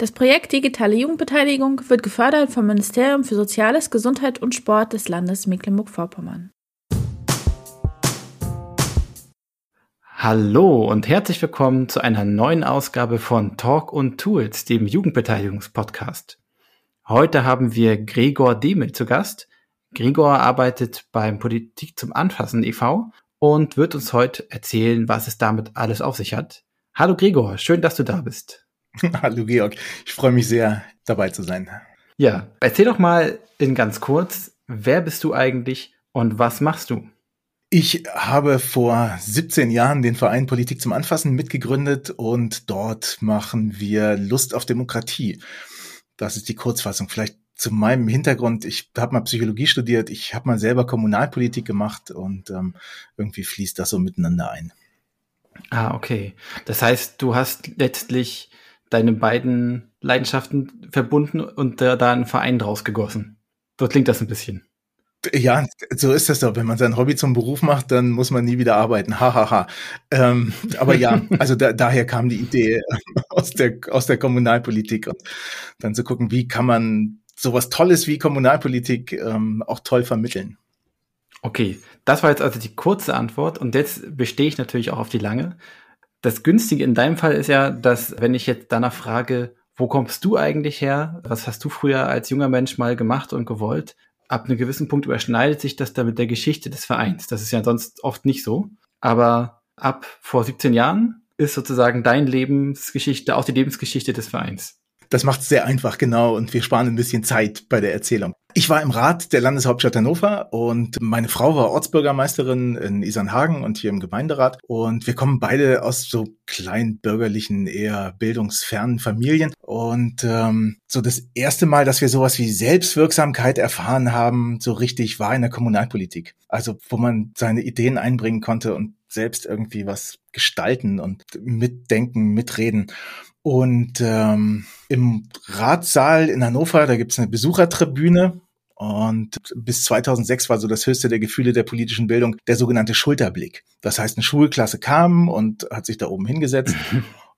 Das Projekt Digitale Jugendbeteiligung wird gefördert vom Ministerium für Soziales, Gesundheit und Sport des Landes Mecklenburg-Vorpommern. Hallo und herzlich willkommen zu einer neuen Ausgabe von Talk und Tools, dem Jugendbeteiligungspodcast. Heute haben wir Gregor Demel zu Gast. Gregor arbeitet beim Politik zum Anfassen e.V. und wird uns heute erzählen, was es damit alles auf sich hat. Hallo Gregor, schön, dass du da bist. Hallo Georg, ich freue mich sehr, dabei zu sein. Ja, erzähl doch mal in ganz kurz, wer bist du eigentlich und was machst du? Ich habe vor 17 Jahren den Verein Politik zum Anfassen mitgegründet und dort machen wir Lust auf Demokratie. Das ist die Kurzfassung. Vielleicht zu meinem Hintergrund. Ich habe mal Psychologie studiert, ich habe mal selber Kommunalpolitik gemacht und ähm, irgendwie fließt das so miteinander ein. Ah, okay. Das heißt, du hast letztlich deine beiden Leidenschaften verbunden und da, da einen Verein draus gegossen. So klingt das ein bisschen. Ja, so ist das doch. Wenn man sein Hobby zum Beruf macht, dann muss man nie wieder arbeiten. Hahaha. Ha, ha. ähm, aber ja, also da, daher kam die Idee aus der, aus der Kommunalpolitik und dann zu gucken, wie kann man sowas Tolles wie Kommunalpolitik ähm, auch toll vermitteln. Okay, das war jetzt also die kurze Antwort und jetzt bestehe ich natürlich auch auf die lange. Das Günstige in deinem Fall ist ja, dass wenn ich jetzt danach frage, wo kommst du eigentlich her? Was hast du früher als junger Mensch mal gemacht und gewollt? ab einem gewissen Punkt überschneidet sich das da mit der Geschichte des Vereins. Das ist ja sonst oft nicht so. Aber ab vor 17 Jahren ist sozusagen dein Lebensgeschichte auch die Lebensgeschichte des Vereins. Das macht es sehr einfach, genau, und wir sparen ein bisschen Zeit bei der Erzählung. Ich war im Rat der Landeshauptstadt Hannover und meine Frau war Ortsbürgermeisterin in Isernhagen und hier im Gemeinderat. Und wir kommen beide aus so kleinbürgerlichen, eher bildungsfernen Familien. Und ähm, so das erste Mal, dass wir sowas wie Selbstwirksamkeit erfahren haben, so richtig war in der Kommunalpolitik. Also wo man seine Ideen einbringen konnte und selbst irgendwie was gestalten und mitdenken, mitreden. Und ähm, im Ratssaal in Hannover, da gibt's eine Besuchertribüne. Und bis 2006 war so das höchste der Gefühle der politischen Bildung der sogenannte Schulterblick. Das heißt, eine Schulklasse kam und hat sich da oben hingesetzt.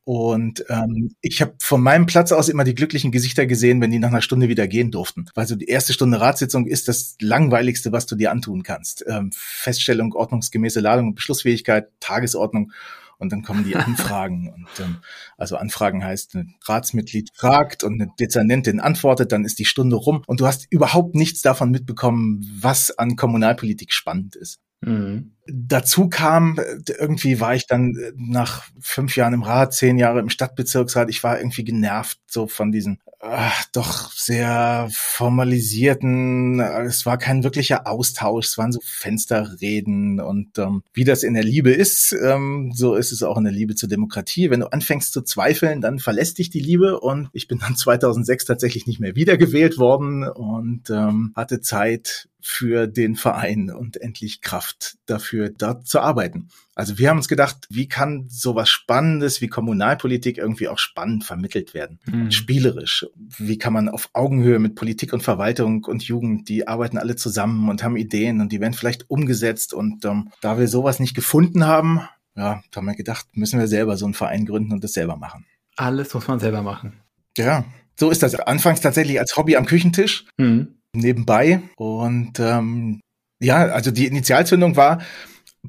Und ähm, ich habe von meinem Platz aus immer die glücklichen Gesichter gesehen, wenn die nach einer Stunde wieder gehen durften. Weil so die erste Stunde Ratssitzung ist das langweiligste, was du dir antun kannst. Ähm, Feststellung, ordnungsgemäße Ladung und Beschlussfähigkeit, Tagesordnung und dann kommen die Anfragen. und ähm, also Anfragen heißt, ein Ratsmitglied fragt und eine Dezernentin antwortet, dann ist die Stunde rum und du hast überhaupt nichts davon mitbekommen, was an Kommunalpolitik spannend ist. Mhm. Dazu kam, irgendwie war ich dann äh, nach fünf Jahren im Rat, zehn Jahre im Stadtbezirksrat, ich war irgendwie genervt so von diesen ach, doch sehr formalisierten, es war kein wirklicher Austausch, es waren so Fensterreden und ähm, wie das in der Liebe ist, ähm, so ist es auch in der Liebe zur Demokratie. Wenn du anfängst zu zweifeln, dann verlässt dich die Liebe und ich bin dann 2006 tatsächlich nicht mehr wiedergewählt worden und ähm, hatte Zeit für den Verein und endlich Kraft dafür, dort zu arbeiten. Also wir haben uns gedacht, wie kann sowas Spannendes wie Kommunalpolitik irgendwie auch spannend vermittelt werden? Mhm. Spielerisch. Wie kann man auf Augenhöhe mit Politik und Verwaltung und Jugend, die arbeiten alle zusammen und haben Ideen und die werden vielleicht umgesetzt. Und ähm, da wir sowas nicht gefunden haben, ja, haben wir gedacht, müssen wir selber so einen Verein gründen und das selber machen. Alles muss man selber machen. Ja, so ist das. Anfangs tatsächlich als Hobby am Küchentisch. Mhm nebenbei. Und ähm, ja, also die Initialzündung war,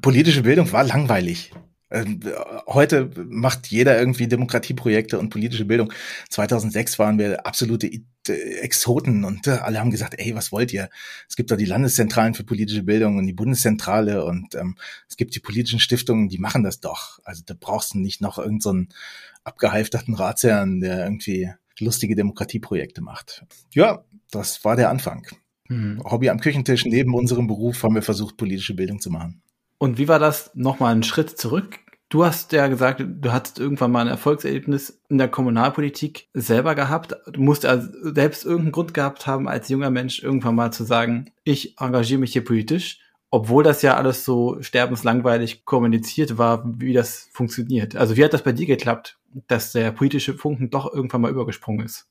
politische Bildung war langweilig. Ähm, heute macht jeder irgendwie Demokratieprojekte und politische Bildung. 2006 waren wir absolute Exoten und äh, alle haben gesagt, ey, was wollt ihr? Es gibt da die Landeszentralen für politische Bildung und die Bundeszentrale und ähm, es gibt die politischen Stiftungen, die machen das doch. Also da brauchst du nicht noch irgendeinen so abgehalfterten Ratsherrn, der irgendwie lustige Demokratieprojekte macht. Ja, das war der Anfang. Mhm. Hobby am Küchentisch, neben unserem Beruf haben wir versucht, politische Bildung zu machen. Und wie war das nochmal einen Schritt zurück? Du hast ja gesagt, du hattest irgendwann mal ein Erfolgserlebnis in der Kommunalpolitik selber gehabt. Du musst also selbst irgendeinen Grund gehabt haben, als junger Mensch irgendwann mal zu sagen, ich engagiere mich hier politisch, obwohl das ja alles so sterbenslangweilig kommuniziert war, wie das funktioniert. Also wie hat das bei dir geklappt, dass der politische Funken doch irgendwann mal übergesprungen ist?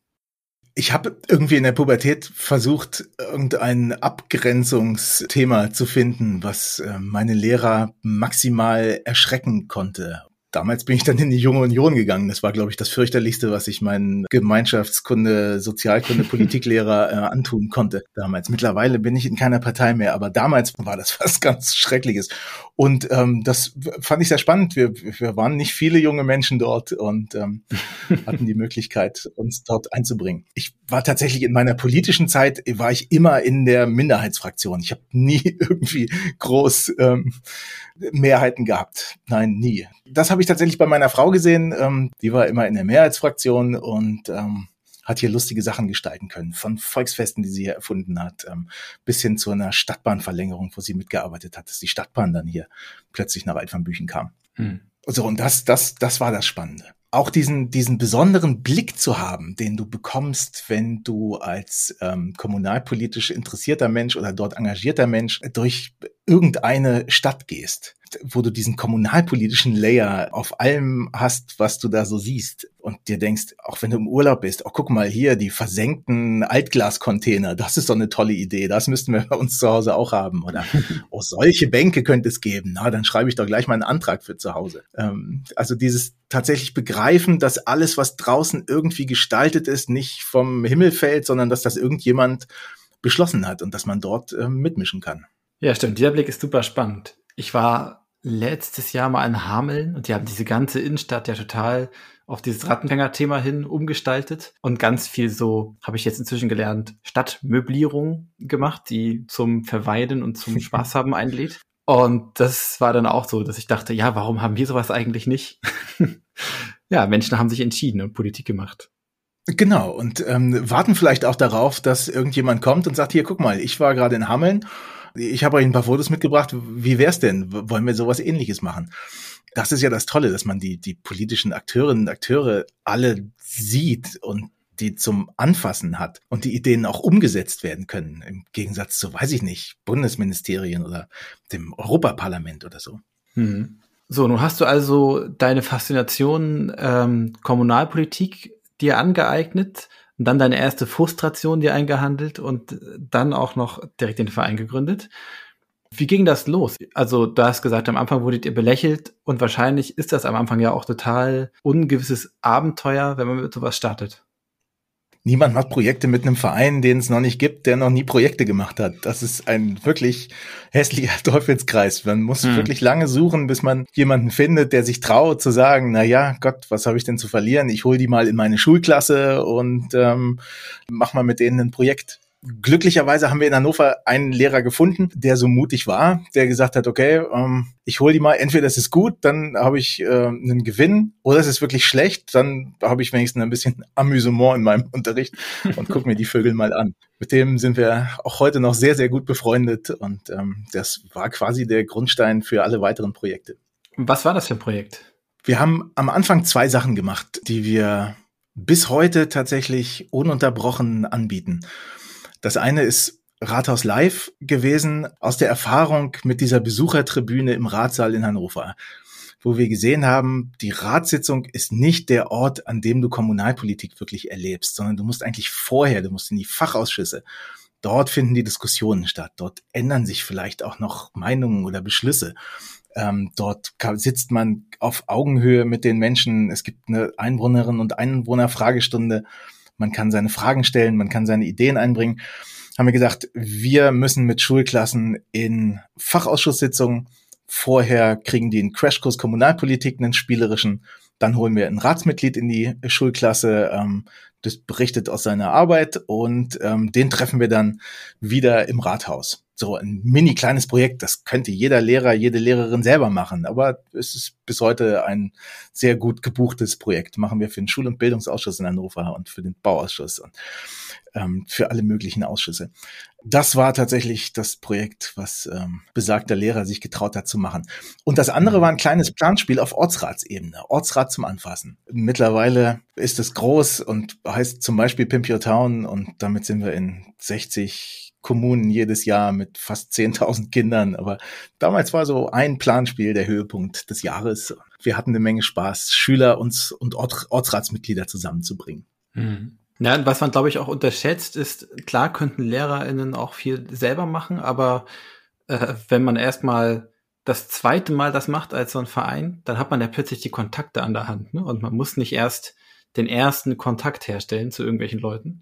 Ich habe irgendwie in der Pubertät versucht, irgendein Abgrenzungsthema zu finden, was äh, meine Lehrer maximal erschrecken konnte. Damals bin ich dann in die Junge Union gegangen. Das war, glaube ich, das fürchterlichste, was ich meinen Gemeinschaftskunde, Sozialkunde, Politiklehrer äh, antun konnte damals. Mittlerweile bin ich in keiner Partei mehr, aber damals war das was ganz Schreckliches. Und ähm, das fand ich sehr spannend. Wir, wir waren nicht viele junge Menschen dort und ähm, hatten die Möglichkeit, uns dort einzubringen. Ich war tatsächlich in meiner politischen Zeit, war ich immer in der Minderheitsfraktion. Ich habe nie irgendwie groß ähm, Mehrheiten gehabt. Nein, nie. Das habe ich tatsächlich bei meiner Frau gesehen. Ähm, die war immer in der Mehrheitsfraktion und ähm, hat hier lustige Sachen gestalten können. Von Volksfesten, die sie hier erfunden hat, ähm, bis hin zu einer Stadtbahnverlängerung, wo sie mitgearbeitet hat, dass die Stadtbahn dann hier plötzlich nach Altvanbüchen kam. Hm. So, und das, das, das war das Spannende auch diesen, diesen besonderen Blick zu haben, den du bekommst, wenn du als ähm, kommunalpolitisch interessierter Mensch oder dort engagierter Mensch durch irgendeine Stadt gehst wo du diesen kommunalpolitischen Layer auf allem hast, was du da so siehst und dir denkst, auch wenn du im Urlaub bist, oh guck mal hier, die versenkten Altglascontainer, das ist so eine tolle Idee, das müssten wir bei uns zu Hause auch haben oder oh, solche Bänke könnte es geben, na, dann schreibe ich doch gleich mal einen Antrag für zu Hause. Ähm, also dieses tatsächlich begreifen, dass alles, was draußen irgendwie gestaltet ist, nicht vom Himmel fällt, sondern dass das irgendjemand beschlossen hat und dass man dort äh, mitmischen kann. Ja, stimmt. Dieser Blick ist super spannend. Ich war letztes Jahr mal in Hameln und die haben diese ganze Innenstadt ja total auf dieses Rattenfänger-Thema hin umgestaltet und ganz viel so, habe ich jetzt inzwischen gelernt, Stadtmöblierung gemacht, die zum Verweilen und zum Spaß haben einlädt. Und das war dann auch so, dass ich dachte, ja, warum haben wir sowas eigentlich nicht? ja, Menschen haben sich entschieden und Politik gemacht. Genau, und ähm, warten vielleicht auch darauf, dass irgendjemand kommt und sagt, hier, guck mal, ich war gerade in Hameln ich habe euch ein paar Fotos mitgebracht. Wie wär's denn? Wollen wir sowas ähnliches machen? Das ist ja das Tolle, dass man die, die politischen Akteurinnen und Akteure alle sieht und die zum Anfassen hat und die Ideen auch umgesetzt werden können, im Gegensatz zu, weiß ich nicht, Bundesministerien oder dem Europaparlament oder so. Hm. So, nun hast du also deine Faszination ähm, Kommunalpolitik dir angeeignet und dann deine erste Frustration dir eingehandelt und dann auch noch direkt den Verein gegründet. Wie ging das los? Also, du hast gesagt, am Anfang wurdet ihr belächelt und wahrscheinlich ist das am Anfang ja auch total ungewisses Abenteuer, wenn man mit sowas startet niemand macht Projekte mit einem Verein, den es noch nicht gibt, der noch nie Projekte gemacht hat. Das ist ein wirklich hässlicher Teufelskreis. Man muss hm. wirklich lange suchen, bis man jemanden findet, der sich traut zu sagen, na ja, Gott, was habe ich denn zu verlieren? Ich hole die mal in meine Schulklasse und ähm, mach mal mit denen ein Projekt glücklicherweise haben wir in Hannover einen Lehrer gefunden, der so mutig war, der gesagt hat, okay, ähm, ich hole die mal, entweder es ist gut, dann habe ich äh, einen Gewinn, oder es ist wirklich schlecht, dann habe ich wenigstens ein bisschen Amüsement in meinem Unterricht und guck mir die Vögel mal an. Mit dem sind wir auch heute noch sehr, sehr gut befreundet und ähm, das war quasi der Grundstein für alle weiteren Projekte. Was war das für ein Projekt? Wir haben am Anfang zwei Sachen gemacht, die wir bis heute tatsächlich ununterbrochen anbieten. Das eine ist Rathaus Live gewesen aus der Erfahrung mit dieser Besuchertribüne im Ratssaal in Hannover, wo wir gesehen haben, die Ratssitzung ist nicht der Ort, an dem du Kommunalpolitik wirklich erlebst, sondern du musst eigentlich vorher, du musst in die Fachausschüsse. Dort finden die Diskussionen statt. Dort ändern sich vielleicht auch noch Meinungen oder Beschlüsse. Ähm, dort sitzt man auf Augenhöhe mit den Menschen. Es gibt eine Einwohnerin- und Einwohnerfragestunde. Man kann seine Fragen stellen, man kann seine Ideen einbringen. Haben wir gesagt, wir müssen mit Schulklassen in Fachausschusssitzungen vorher kriegen die einen Crashkurs Kommunalpolitik, einen spielerischen. Dann holen wir ein Ratsmitglied in die Schulklasse. Ähm, das berichtet aus seiner Arbeit und ähm, den treffen wir dann wieder im Rathaus. So ein mini kleines Projekt, das könnte jeder Lehrer, jede Lehrerin selber machen, aber es ist bis heute ein sehr gut gebuchtes Projekt. Machen wir für den Schul- und Bildungsausschuss in Hannover und für den Bauausschuss und ähm, für alle möglichen Ausschüsse. Das war tatsächlich das Projekt, was ähm, besagter Lehrer sich getraut hat zu machen. Und das andere war ein kleines Planspiel auf Ortsratsebene, Ortsrat zum Anfassen. Mittlerweile ist es groß und heißt zum Beispiel Pimp Your Town und damit sind wir in 60 Kommunen jedes Jahr mit fast 10.000 Kindern. Aber damals war so ein Planspiel der Höhepunkt des Jahres. Wir hatten eine Menge Spaß, Schüler uns und Ort, Ortsratsmitglieder zusammenzubringen. Mhm. Ja, was man, glaube ich, auch unterschätzt, ist, klar könnten LehrerInnen auch viel selber machen, aber äh, wenn man erstmal das zweite Mal das macht als so ein Verein, dann hat man ja plötzlich die Kontakte an der Hand. Ne? Und man muss nicht erst den ersten Kontakt herstellen zu irgendwelchen Leuten.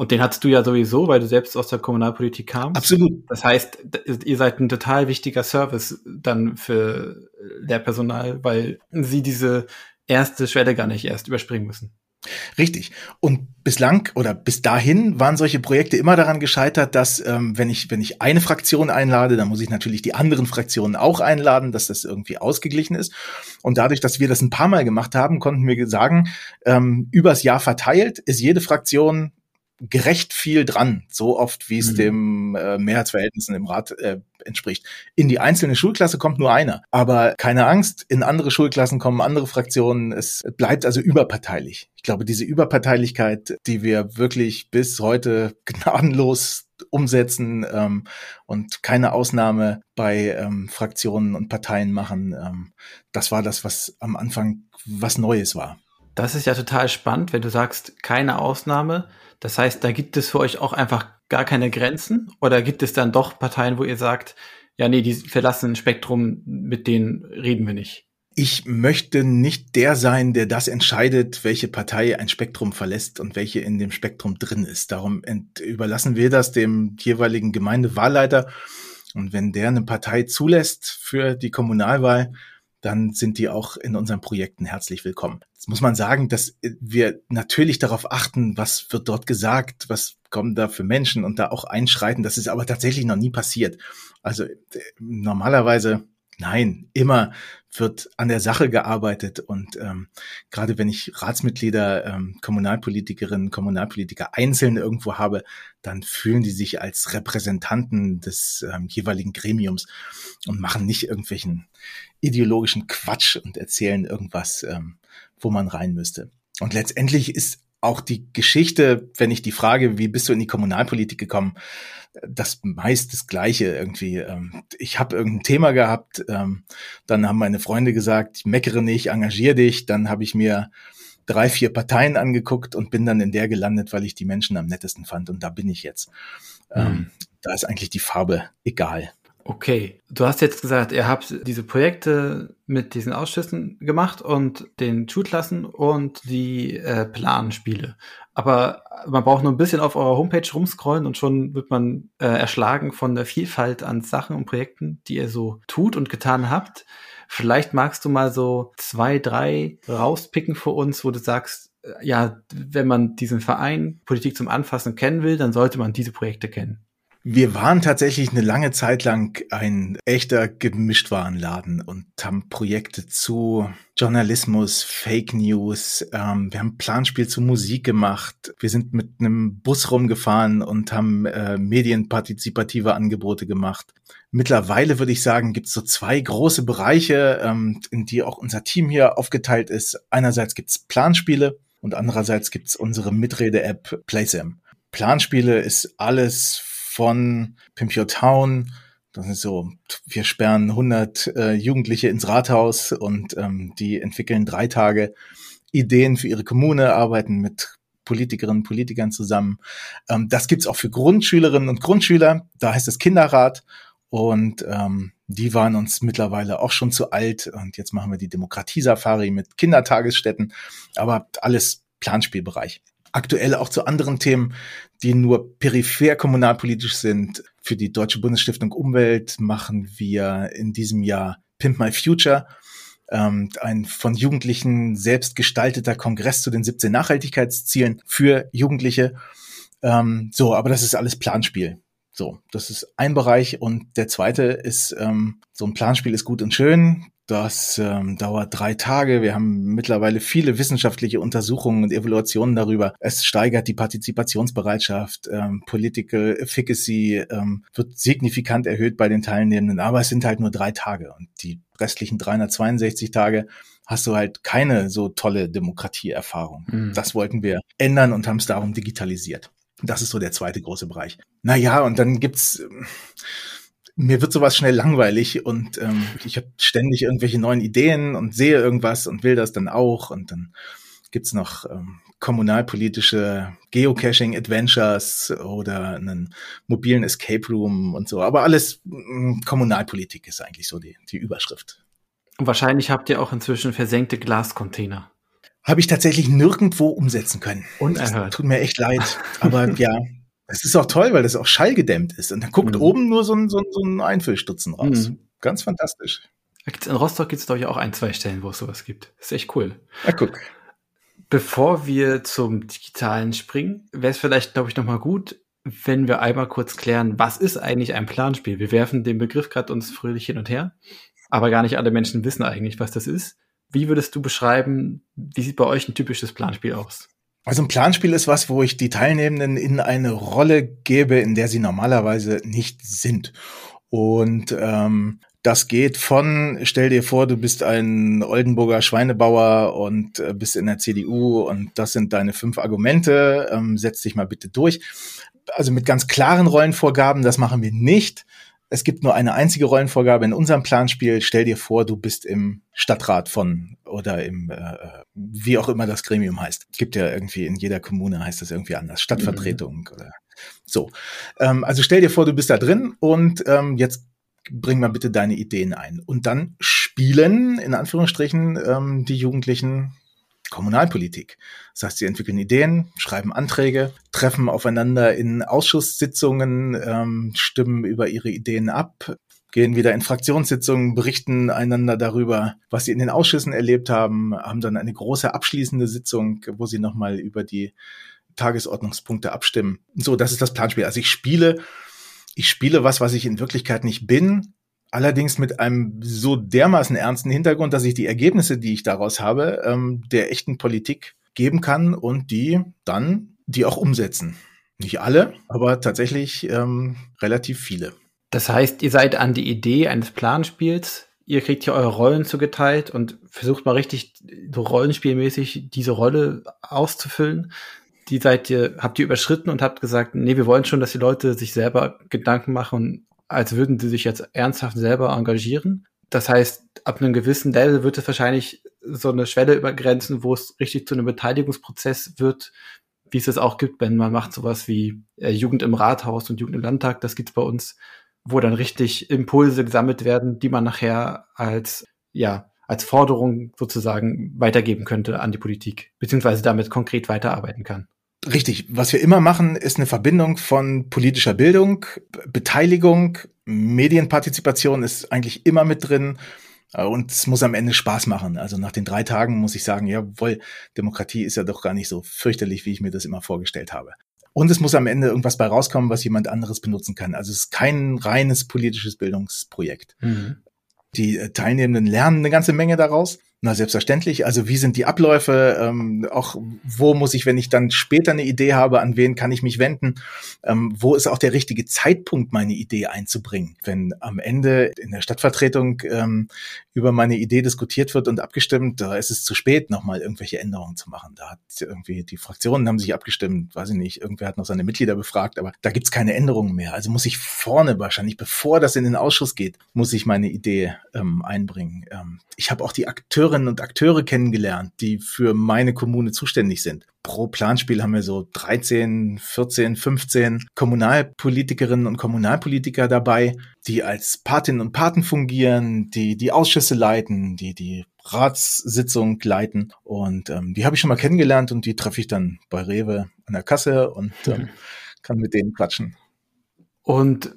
Und den hattest du ja sowieso, weil du selbst aus der Kommunalpolitik kamst. Absolut. Das heißt, ihr seid ein total wichtiger Service dann für Lehrpersonal, weil sie diese erste Schwelle gar nicht erst überspringen müssen. Richtig. Und bislang oder bis dahin waren solche Projekte immer daran gescheitert, dass ähm, wenn ich wenn ich eine Fraktion einlade, dann muss ich natürlich die anderen Fraktionen auch einladen, dass das irgendwie ausgeglichen ist. Und dadurch, dass wir das ein paar Mal gemacht haben, konnten wir sagen, ähm, übers Jahr verteilt ist jede Fraktion gerecht viel dran, so oft wie es mhm. dem äh, Mehrheitsverhältnissen im Rat äh, entspricht. In die einzelne Schulklasse kommt nur einer, aber keine Angst, in andere Schulklassen kommen andere Fraktionen. Es bleibt also überparteilich. Ich glaube, diese Überparteilichkeit, die wir wirklich bis heute gnadenlos umsetzen ähm, und keine Ausnahme bei ähm, Fraktionen und Parteien machen, ähm, das war das, was am Anfang was Neues war. Das ist ja total spannend, wenn du sagst, keine Ausnahme. Das heißt, da gibt es für euch auch einfach gar keine Grenzen? Oder gibt es dann doch Parteien, wo ihr sagt, ja, nee, die verlassen ein Spektrum, mit denen reden wir nicht? Ich möchte nicht der sein, der das entscheidet, welche Partei ein Spektrum verlässt und welche in dem Spektrum drin ist. Darum überlassen wir das dem jeweiligen Gemeindewahlleiter. Und wenn der eine Partei zulässt für die Kommunalwahl, dann sind die auch in unseren Projekten herzlich willkommen. Jetzt muss man sagen, dass wir natürlich darauf achten, was wird dort gesagt, was kommen da für Menschen und da auch einschreiten. Das ist aber tatsächlich noch nie passiert. Also äh, normalerweise Nein, immer wird an der Sache gearbeitet und ähm, gerade wenn ich Ratsmitglieder, ähm, Kommunalpolitikerinnen, Kommunalpolitiker einzeln irgendwo habe, dann fühlen die sich als Repräsentanten des ähm, jeweiligen Gremiums und machen nicht irgendwelchen ideologischen Quatsch und erzählen irgendwas, ähm, wo man rein müsste. Und letztendlich ist auch die Geschichte, wenn ich die Frage, wie bist du in die Kommunalpolitik gekommen, das meist das Gleiche irgendwie. Ähm, ich habe irgendein Thema gehabt, ähm, dann haben meine Freunde gesagt, ich meckere nicht, engagier dich. Dann habe ich mir drei, vier Parteien angeguckt und bin dann in der gelandet, weil ich die Menschen am nettesten fand. Und da bin ich jetzt. Mhm. Da ist eigentlich die Farbe egal. Okay, du hast jetzt gesagt, ihr habt diese Projekte mit diesen Ausschüssen gemacht und den Schulklassen und die äh, Planspiele. Aber man braucht nur ein bisschen auf eurer Homepage rumscrollen und schon wird man äh, erschlagen von der Vielfalt an Sachen und Projekten, die ihr so tut und getan habt. Vielleicht magst du mal so zwei, drei rauspicken für uns, wo du sagst, äh, ja, wenn man diesen Verein Politik zum Anfassen kennen will, dann sollte man diese Projekte kennen. Wir waren tatsächlich eine lange Zeit lang ein echter Gemischtwarenladen und haben Projekte zu Journalismus, Fake News, ähm, wir haben Planspiel zu Musik gemacht, wir sind mit einem Bus rumgefahren und haben äh, medienpartizipative Angebote gemacht. Mittlerweile würde ich sagen, gibt es so zwei große Bereiche, ähm, in die auch unser Team hier aufgeteilt ist. Einerseits gibt es Planspiele und andererseits gibt es unsere Mitrede-App PlaySim. Planspiele ist alles von Pimp Your Town. Das ist so, wir sperren 100 äh, Jugendliche ins Rathaus und ähm, die entwickeln drei Tage Ideen für ihre Kommune, arbeiten mit Politikerinnen und Politikern zusammen. Ähm, das gibt's auch für Grundschülerinnen und Grundschüler. Da heißt es Kinderrat. Und ähm, die waren uns mittlerweile auch schon zu alt. Und jetzt machen wir die Demokratiesafari mit Kindertagesstätten. Aber alles Planspielbereich aktuell auch zu anderen Themen, die nur peripher kommunalpolitisch sind. Für die Deutsche Bundesstiftung Umwelt machen wir in diesem Jahr Pimp My Future. ähm, ein von Jugendlichen selbst gestalteter Kongress zu den 17 Nachhaltigkeitszielen für Jugendliche. Ähm, so, aber das ist alles Planspiel. So, das ist ein Bereich und der zweite ist, ähm, so ein Planspiel ist gut und schön. Das ähm, dauert drei Tage. Wir haben mittlerweile viele wissenschaftliche Untersuchungen und Evaluationen darüber. Es steigert die Partizipationsbereitschaft, ähm, Political Efficacy ähm, wird signifikant erhöht bei den Teilnehmenden, aber es sind halt nur drei Tage und die restlichen 362 Tage hast du halt keine so tolle Demokratieerfahrung. Mhm. Das wollten wir ändern und haben es darum digitalisiert. Das ist so der zweite große Bereich. Naja, und dann gibt's mir wird sowas schnell langweilig und ähm, ich habe ständig irgendwelche neuen Ideen und sehe irgendwas und will das dann auch. Und dann gibt's noch ähm, kommunalpolitische Geocaching-Adventures oder einen mobilen Escape Room und so. Aber alles mh, mm, Kommunalpolitik ist eigentlich so die, die Überschrift. Und wahrscheinlich habt ihr auch inzwischen versenkte Glascontainer. Habe ich tatsächlich nirgendwo umsetzen können. Unerhört. Das tut mir echt leid. Aber ja, es ist auch toll, weil das auch schallgedämmt ist. Und dann guckt mhm. oben nur so ein, so ein, so ein Einfüllstutzen raus. Mhm. Ganz fantastisch. In Rostock gibt es, glaube ich, auch ein, zwei Stellen, wo es sowas gibt. Das ist echt cool. Ja, guck. Bevor wir zum Digitalen springen, wäre es vielleicht, glaube ich, nochmal gut, wenn wir einmal kurz klären, was ist eigentlich ein Planspiel? Wir werfen den Begriff gerade uns fröhlich hin und her, aber gar nicht alle Menschen wissen eigentlich, was das ist. Wie würdest du beschreiben, wie sieht bei euch ein typisches Planspiel aus? Also ein Planspiel ist was, wo ich die Teilnehmenden in eine Rolle gebe, in der sie normalerweise nicht sind. Und ähm, das geht von, stell dir vor, du bist ein Oldenburger Schweinebauer und äh, bist in der CDU und das sind deine fünf Argumente, ähm, setz dich mal bitte durch. Also mit ganz klaren Rollenvorgaben, das machen wir nicht, es gibt nur eine einzige Rollenvorgabe in unserem Planspiel. Stell dir vor, du bist im Stadtrat von oder im äh, wie auch immer das Gremium heißt. Gibt ja irgendwie in jeder Kommune heißt das irgendwie anders. Stadtvertretung mhm. oder so. Ähm, also stell dir vor, du bist da drin und ähm, jetzt bring mal bitte deine Ideen ein. Und dann spielen, in Anführungsstrichen, ähm, die Jugendlichen Kommunalpolitik. Das heißt, sie entwickeln Ideen, schreiben Anträge, treffen aufeinander in Ausschusssitzungen, ähm, stimmen über ihre Ideen ab, gehen wieder in Fraktionssitzungen, berichten einander darüber, was sie in den Ausschüssen erlebt haben, haben dann eine große abschließende Sitzung, wo sie nochmal über die Tagesordnungspunkte abstimmen. So, das ist das Planspiel. Also ich spiele, ich spiele was, was ich in Wirklichkeit nicht bin, allerdings mit einem so dermaßen ernsten Hintergrund, dass ich die Ergebnisse, die ich daraus habe, ähm, der echten Politik geben kann und die dann die auch umsetzen. Nicht alle, aber tatsächlich ähm, relativ viele. Das heißt, ihr seid an die Idee eines Planspiels, ihr kriegt hier eure Rollen zugeteilt und versucht mal richtig so rollenspielmäßig diese Rolle auszufüllen. Die seid ihr, habt ihr überschritten und habt gesagt, nee, wir wollen schon, dass die Leute sich selber Gedanken machen als würden sie sich jetzt ernsthaft selber engagieren. Das heißt, ab einem gewissen Level wird es wahrscheinlich so eine Schwelle übergrenzen, wo es richtig zu einem Beteiligungsprozess wird, wie es es auch gibt, wenn man macht sowas wie äh, Jugend im Rathaus und Jugend im Landtag, das gibt's bei uns, wo dann richtig Impulse gesammelt werden, die man nachher als, ja, als Forderung sozusagen weitergeben könnte an die Politik, beziehungsweise damit konkret weiterarbeiten kann. Richtig. Was wir immer machen, ist eine Verbindung von politischer Bildung, Beteiligung, Medienpartizipation ist eigentlich immer mit drin. Äh, und es muss am Ende Spaß machen. Also nach den drei Tagen muss ich sagen, jawohl, Demokratie ist ja doch gar nicht so fürchterlich, wie ich mir das immer vorgestellt habe. Und es muss am Ende irgendwas bei rauskommen, was jemand anderes benutzen kann. Also es ist kein reines politisches Bildungsprojekt. Mhm. Die äh, Teilnehmenden lernen eine ganze Menge daraus. Na, selbstverständlich. Also wie sind die Abläufe? Ähm, auch wo muss ich, wenn ich dann später eine Idee habe, an wen kann ich mich wenden? Ähm, wo ist auch der richtige Zeitpunkt, meine Idee einzubringen? Wenn am Ende in der Stadtvertretung ähm, über meine Idee diskutiert wird und abgestimmt, da ist es zu spät, nochmal irgendwelche Änderungen zu machen. Da hat irgendwie die Fraktionen haben sich abgestimmt, weiß ich nicht, irgendwer hat noch seine Mitglieder befragt, aber da gibt's keine Änderungen mehr. Also muss ich vorne wahrscheinlich, bevor das in den Ausschuss geht, muss ich meine Idee ähm, einbringen. Ähm, ich habe auch die Akteurinnen und Akteure kennengelernt, die für meine Kommune zuständig sind. Pro Planspiel haben wir so 13, 14, 15 Kommunalpolitikerinnen und Kommunalpolitiker dabei, die als Patinnen und Paten fungieren, die die Ausschüsse leiten, die die Ratssitzung leiten. Und ähm, die habe ich schon mal kennengelernt und die treffe ich dann bei Rewe an der Kasse und ähm, kann mit denen quatschen. Und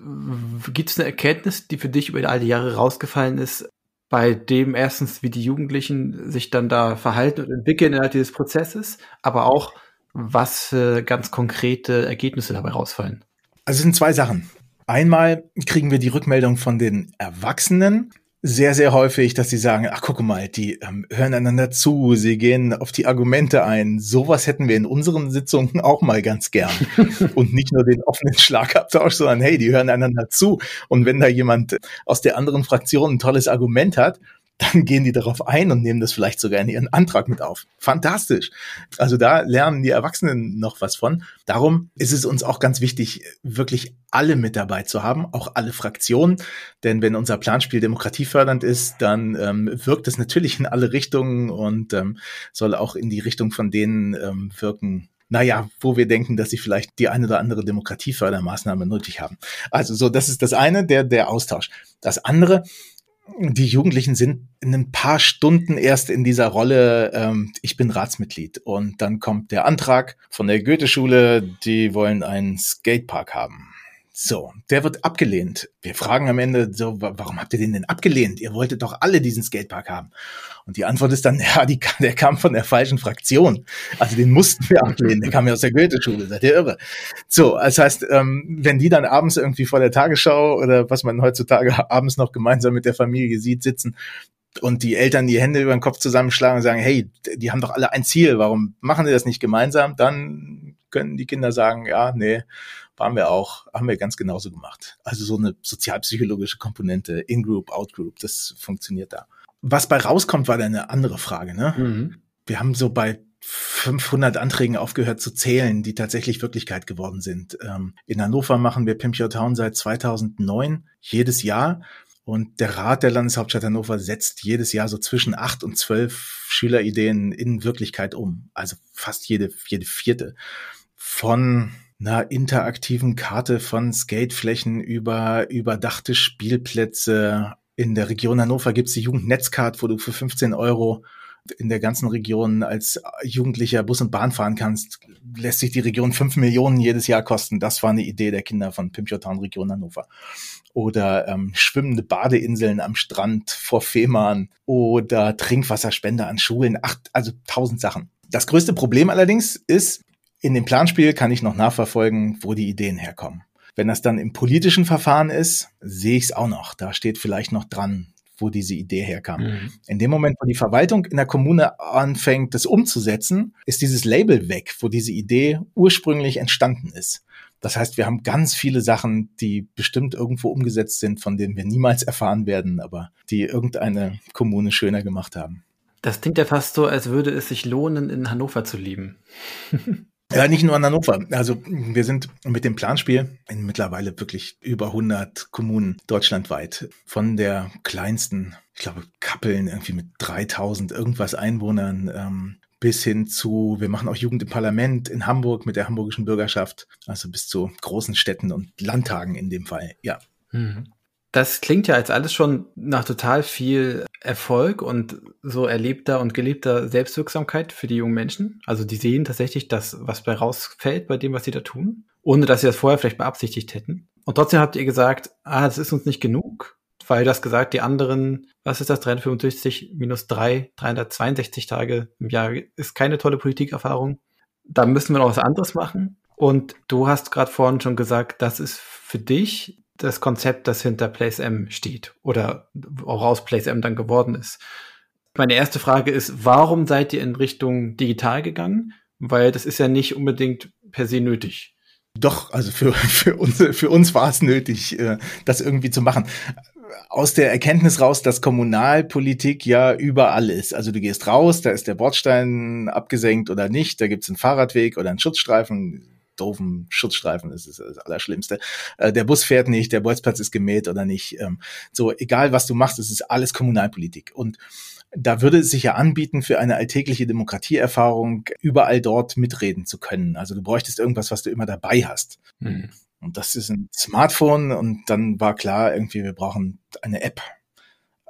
gibt es eine Erkenntnis, die für dich über all die Jahre rausgefallen ist, bei dem erstens, wie die Jugendlichen sich dann da verhalten und entwickeln innerhalb dieses Prozesses, aber auch, was für ganz konkrete Ergebnisse dabei rausfallen. Also es sind zwei Sachen. Einmal kriegen wir die Rückmeldung von den Erwachsenen, sehr, sehr häufig, dass sie sagen, ach guck mal, die ähm, hören einander zu, sie gehen auf die Argumente ein. Sowas hätten wir in unseren Sitzungen auch mal ganz gern. und nicht nur den offenen Schlagabtausch, sondern hey, die hören einander zu. Und wenn da jemand aus der anderen Fraktion ein tolles Argument hat, dann gehen die darauf ein und nehmen das vielleicht sogar in ihren Antrag mit auf. Fantastisch. Also da lernen die Erwachsenen noch was von. Darum ist es uns auch ganz wichtig, wirklich alle mit dabei zu haben, auch alle Fraktionen. Denn wenn unser Planspiel demokratiefördernd ist, dann ähm, wirkt es natürlich in alle Richtungen und ähm, soll auch in die Richtung von denen ähm, wirken, naja, wo wir denken, dass sie vielleicht die eine oder andere Demokratiefördermaßnahme nötig haben. Also so, das ist das eine, der, der Austausch. Das andere, die Jugendlichen sind in ein paar Stunden erst in dieser Rolle, ähm, ich bin Ratsmitglied. Und dann kommt der Antrag von der Goethe-Schule, die wollen einen Skatepark haben. So, der wird abgelehnt. Wir fragen am Ende so, warum habt ihr den denn abgelehnt? Ihr wolltet doch alle diesen Skatepark haben. Und die Antwort ist dann, ja, die, der kam von der falschen Fraktion. Also den mussten wir ablehnen. Der kam ja aus der Goethe-Schule. Seid ihr irre? So, das heißt, ähm, wenn die dann abends irgendwie vor der Tagesschau oder was man heutzutage abends noch gemeinsam mit der Familie sieht, sitzen, und die Eltern die Hände über den Kopf zusammenschlagen und sagen, hey, die haben doch alle ein Ziel, warum machen sie das nicht gemeinsam? Dann können die Kinder sagen, ja, nee, waren wir auch, haben wir ganz genauso gemacht. Also so eine sozialpsychologische Komponente, In-Group, Out-Group, das funktioniert da. Was bei rauskommt, war dann eine andere Frage. Ne? Mhm. Wir haben so bei 500 Anträgen aufgehört zu zählen, die tatsächlich Wirklichkeit geworden sind. Ähm, in Hannover machen wir Pimp Your Town seit 2009 jedes Jahr. Und der Rat der Landeshauptstadt Hannover setzt jedes Jahr so zwischen acht und zwölf Schülerideen in Wirklichkeit um. Also fast jede, jede vierte. Von einer interaktiven Karte von Skateflächen über überdachte Spielplätze. In der Region Hannover gibt's die Jugendnetzcard, wo du für 15 Euro in der ganzen Region als Jugendlicher Bus und Bahn fahren kannst, lässt sich die Region fünf Millionen jedes Jahr kosten. Das war eine Idee der Kinder von Pimpjotown Region Hannover. Oder ähm, schwimmende Badeinseln am Strand vor Fehmarn oder Trinkwasserspender an Schulen. Ach, also tausend Sachen. Das größte Problem allerdings ist, in dem Planspiel kann ich noch nachverfolgen, wo die Ideen herkommen. Wenn das dann im politischen Verfahren ist, sehe ich es auch noch. Da steht vielleicht noch dran, wo diese Idee herkam. Mhm. In dem Moment, wo die Verwaltung in der Kommune anfängt, das umzusetzen, ist dieses Label weg, wo diese Idee ursprünglich entstanden ist. Das heißt, wir haben ganz viele Sachen, die bestimmt irgendwo umgesetzt sind, von denen wir niemals erfahren werden, aber die irgendeine Kommune schöner gemacht haben. Das klingt ja fast so, als würde es sich lohnen, in Hannover zu leben. Ja, nicht nur in Hannover. Also wir sind mit dem Planspiel in mittlerweile wirklich über 100 Kommunen deutschlandweit. Von der kleinsten, ich glaube, Kappeln irgendwie mit 3000 irgendwas Einwohnern ähm, bis hin zu, wir machen auch Jugend im Parlament in Hamburg mit der hamburgischen Bürgerschaft, also bis zu großen Städten und Landtagen in dem Fall, ja. Mhm. Das klingt ja als alles schon nach total viel Erfolg und so erlebter und gelebter Selbstwirksamkeit für die jungen Menschen. Also die sehen tatsächlich das, was bei rausfällt bei dem, was sie da tun, ohne dass sie das vorher vielleicht beabsichtigt hätten. Und trotzdem habt ihr gesagt, ah, das ist uns nicht genug, weil du hast gesagt, die anderen, was ist das, 365 minus 3, 362 Tage im Jahr ist keine tolle Politikerfahrung. Da müssen wir noch was anderes machen. Und du hast gerade vorhin schon gesagt, das ist für dich das Konzept, das hinter Place M steht oder auch aus Place M dann geworden ist. Meine erste Frage ist, warum seid ihr in Richtung digital gegangen? Weil das ist ja nicht unbedingt per se nötig. Doch, also für, für uns, für uns war es nötig, äh, das irgendwie zu machen. Aus der Erkenntnis raus, dass Kommunalpolitik ja überall ist. Also du gehst raus, da ist der Bordstein abgesenkt oder nicht, da gibt's einen Fahrradweg oder einen Schutzstreifen, doofen Schutzstreifen, das ist das Allerschlimmste. Äh, der Bus fährt nicht, der Bolzplatz ist gemäht oder nicht. Ähm, so, egal was du machst, es ist alles Kommunalpolitik. Und da würde es sich ja anbieten, für eine alltägliche Demokratieerfahrung überall dort mitreden zu können. Also du bräuchtest irgendwas, was du immer dabei hast. Mhm. Und das ist ein Smartphone und dann war klar, irgendwie, wir brauchen eine App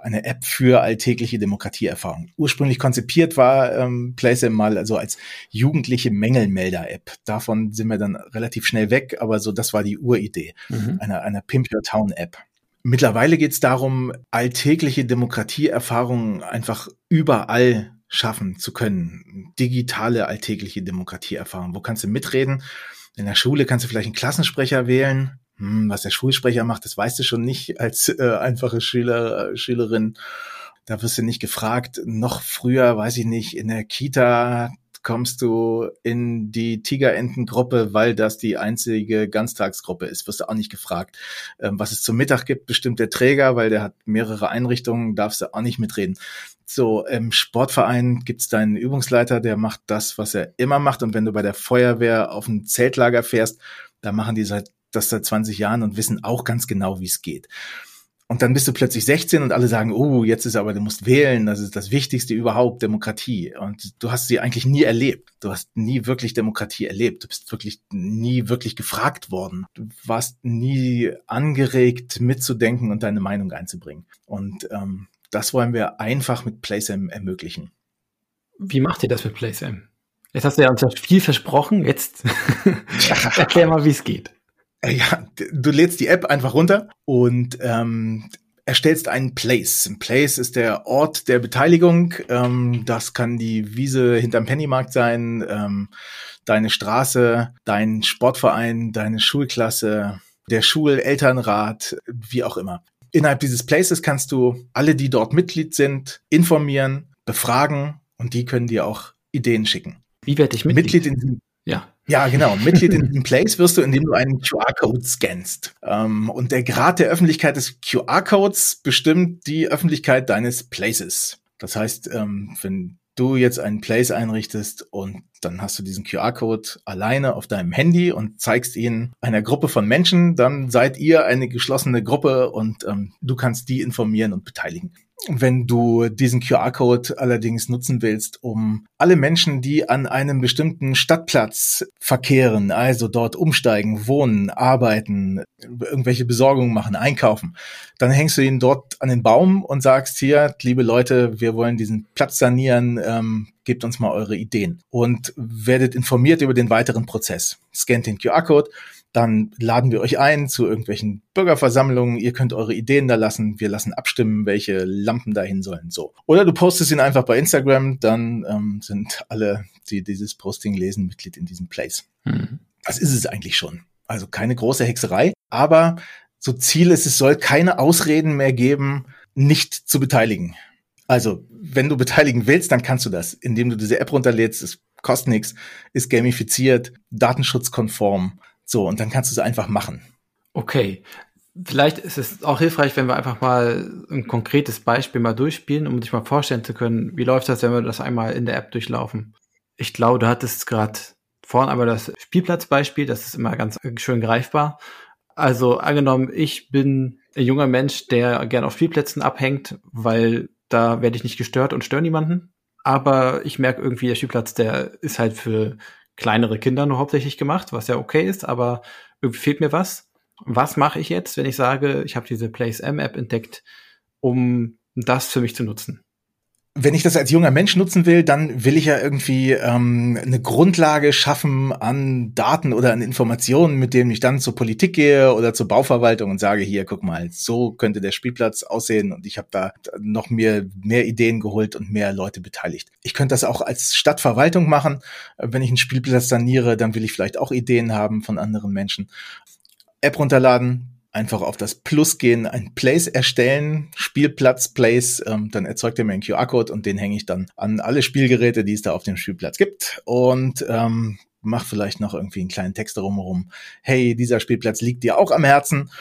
eine App für alltägliche Demokratieerfahrung. Ursprünglich konzipiert war ähm, PlaySim mal also als jugendliche Mängelmelder-App. Davon sind wir dann relativ schnell weg, aber so das war die Uridee mhm. einer, einer Pimp Your Town App. Mittlerweile geht es darum, alltägliche Demokratieerfahrungen einfach überall schaffen zu können. Digitale alltägliche Demokratieerfahrung. Wo kannst du mitreden? In der Schule kannst du vielleicht einen Klassensprecher wählen. Hm, was der Schulsprecher macht, das weißt du schon nicht als äh, einfache Schüler, Schülerin. Da wirst du nicht gefragt. Noch früher, weiß ich nicht, in der Kita kommst du in die Tigerentengruppe, weil das die einzige Ganztagsgruppe ist. Wirst du auch nicht gefragt. Ähm, was es zum Mittag gibt, bestimmt der Träger, weil der hat mehrere Einrichtungen, darfst du auch nicht mitreden. So, im Sportverein gibt's deinen Übungsleiter, der macht das, was er immer macht. Und wenn du bei der Feuerwehr auf ein Zeltlager fährst, da machen die seit, das seit 20 Jahren und wissen auch ganz genau, wie es geht. Und dann bist du plötzlich 16 und alle sagen, oh, jetzt ist aber, du musst wählen, das ist das Wichtigste überhaupt, Demokratie. Und du hast sie eigentlich nie erlebt. Du hast nie wirklich Demokratie erlebt. Du bist wirklich nie wirklich gefragt worden. Du warst nie angeregt, mitzudenken und deine Meinung einzubringen. Und ähm, das wollen wir einfach mit PlaySam ermöglichen. Wie macht ihr das mit PlaySam? Jetzt hast du ja uns ja viel versprochen. Jetzt erklär mal, wie es geht. Ja, du lädst die App einfach runter und ähm, erstellst einen Place. Ein Place ist der Ort der Beteiligung. Ähm, das kann die Wiese hinterm Pennymarkt sein, ähm, deine Straße, dein Sportverein, deine Schulklasse, der Schulelternrat, wie auch immer. Innerhalb dieses Places kannst du alle, die dort Mitglied sind, informieren, befragen und die können dir auch Ideen schicken. Wie werde ich Mitglied? Mitglied in diesem ja. Ja, genau. Mitglied in Place wirst du, indem du einen QR-Code scannst. Ähm, und der Grad der Öffentlichkeit des QR-Codes bestimmt die Öffentlichkeit deines Places. Das heißt, ähm, wenn du jetzt einen Place einrichtest und dann hast du diesen QR-Code alleine auf deinem Handy und zeigst ihn einer Gruppe von Menschen, dann seid ihr eine geschlossene Gruppe und ähm, du kannst die informieren und beteiligen. Wenn du diesen QR-Code allerdings nutzen willst, um alle Menschen, die an einem bestimmten Stadtplatz verkehren, also dort umsteigen, wohnen, arbeiten, irgendwelche Besorgungen machen, einkaufen, dann hängst du ihn dort an den Baum und sagst hier, liebe Leute, wir wollen diesen Platz sanieren, ähm, gebt uns mal eure Ideen und werdet informiert über den weiteren Prozess. Scannt den QR-Code, dann laden wir euch ein zu irgendwelchen Bürgerversammlungen. Ihr könnt eure Ideen da lassen. Wir lassen abstimmen, welche Lampen dahin sollen. So. Oder du postest ihn einfach bei Instagram. Dann ähm, sind alle, die dieses Posting lesen, Mitglied in diesem Place. Mhm. Das ist es eigentlich schon. Also keine große Hexerei. Aber so Ziel ist, es soll keine Ausreden mehr geben, nicht zu beteiligen. Also, wenn du beteiligen willst, dann kannst du das, indem du diese App runterlädst. Es kostet nichts, ist gamifiziert, datenschutzkonform so, und dann kannst du es einfach machen. Okay. Vielleicht ist es auch hilfreich, wenn wir einfach mal ein konkretes Beispiel mal durchspielen, um sich mal vorstellen zu können, wie läuft das, wenn wir das einmal in der App durchlaufen. Ich glaube, du hattest gerade vorhin aber das Spielplatzbeispiel, das ist immer ganz schön greifbar. Also angenommen, ich bin ein junger Mensch, der gern auf Spielplätzen abhängt, weil da werde ich nicht gestört und störe niemanden. Aber ich merke irgendwie, der Spielplatz, der ist halt für kleinere Kinder nur hauptsächlich gemacht, was ja okay ist, aber irgendwie fehlt mir was. Was mache ich jetzt, wenn ich sage, ich habe diese Place M App entdeckt, um das für mich zu nutzen? Wenn ich das als junger Mensch nutzen will, dann will ich ja irgendwie ähm, eine Grundlage schaffen an Daten oder an Informationen, mit denen ich dann zur Politik gehe oder zur Bauverwaltung und sage, hier, guck mal, so könnte der Spielplatz aussehen und ich habe da noch mehr, mehr Ideen geholt und mehr Leute beteiligt. Ich könnte das auch als Stadtverwaltung machen. Wenn ich einen Spielplatz saniere, dann will ich vielleicht auch Ideen haben von anderen Menschen. App runterladen, einfach auf das Plus gehen, ein Place erstellen, Spielplatz Place, ähm, dann erzeugt er mir einen QR-Code und den hänge ich dann an alle Spielgeräte, die es da auf dem Spielplatz gibt und ähm, mach vielleicht noch irgendwie einen kleinen Text drumherum. Hey, dieser Spielplatz liegt dir auch am Herzen,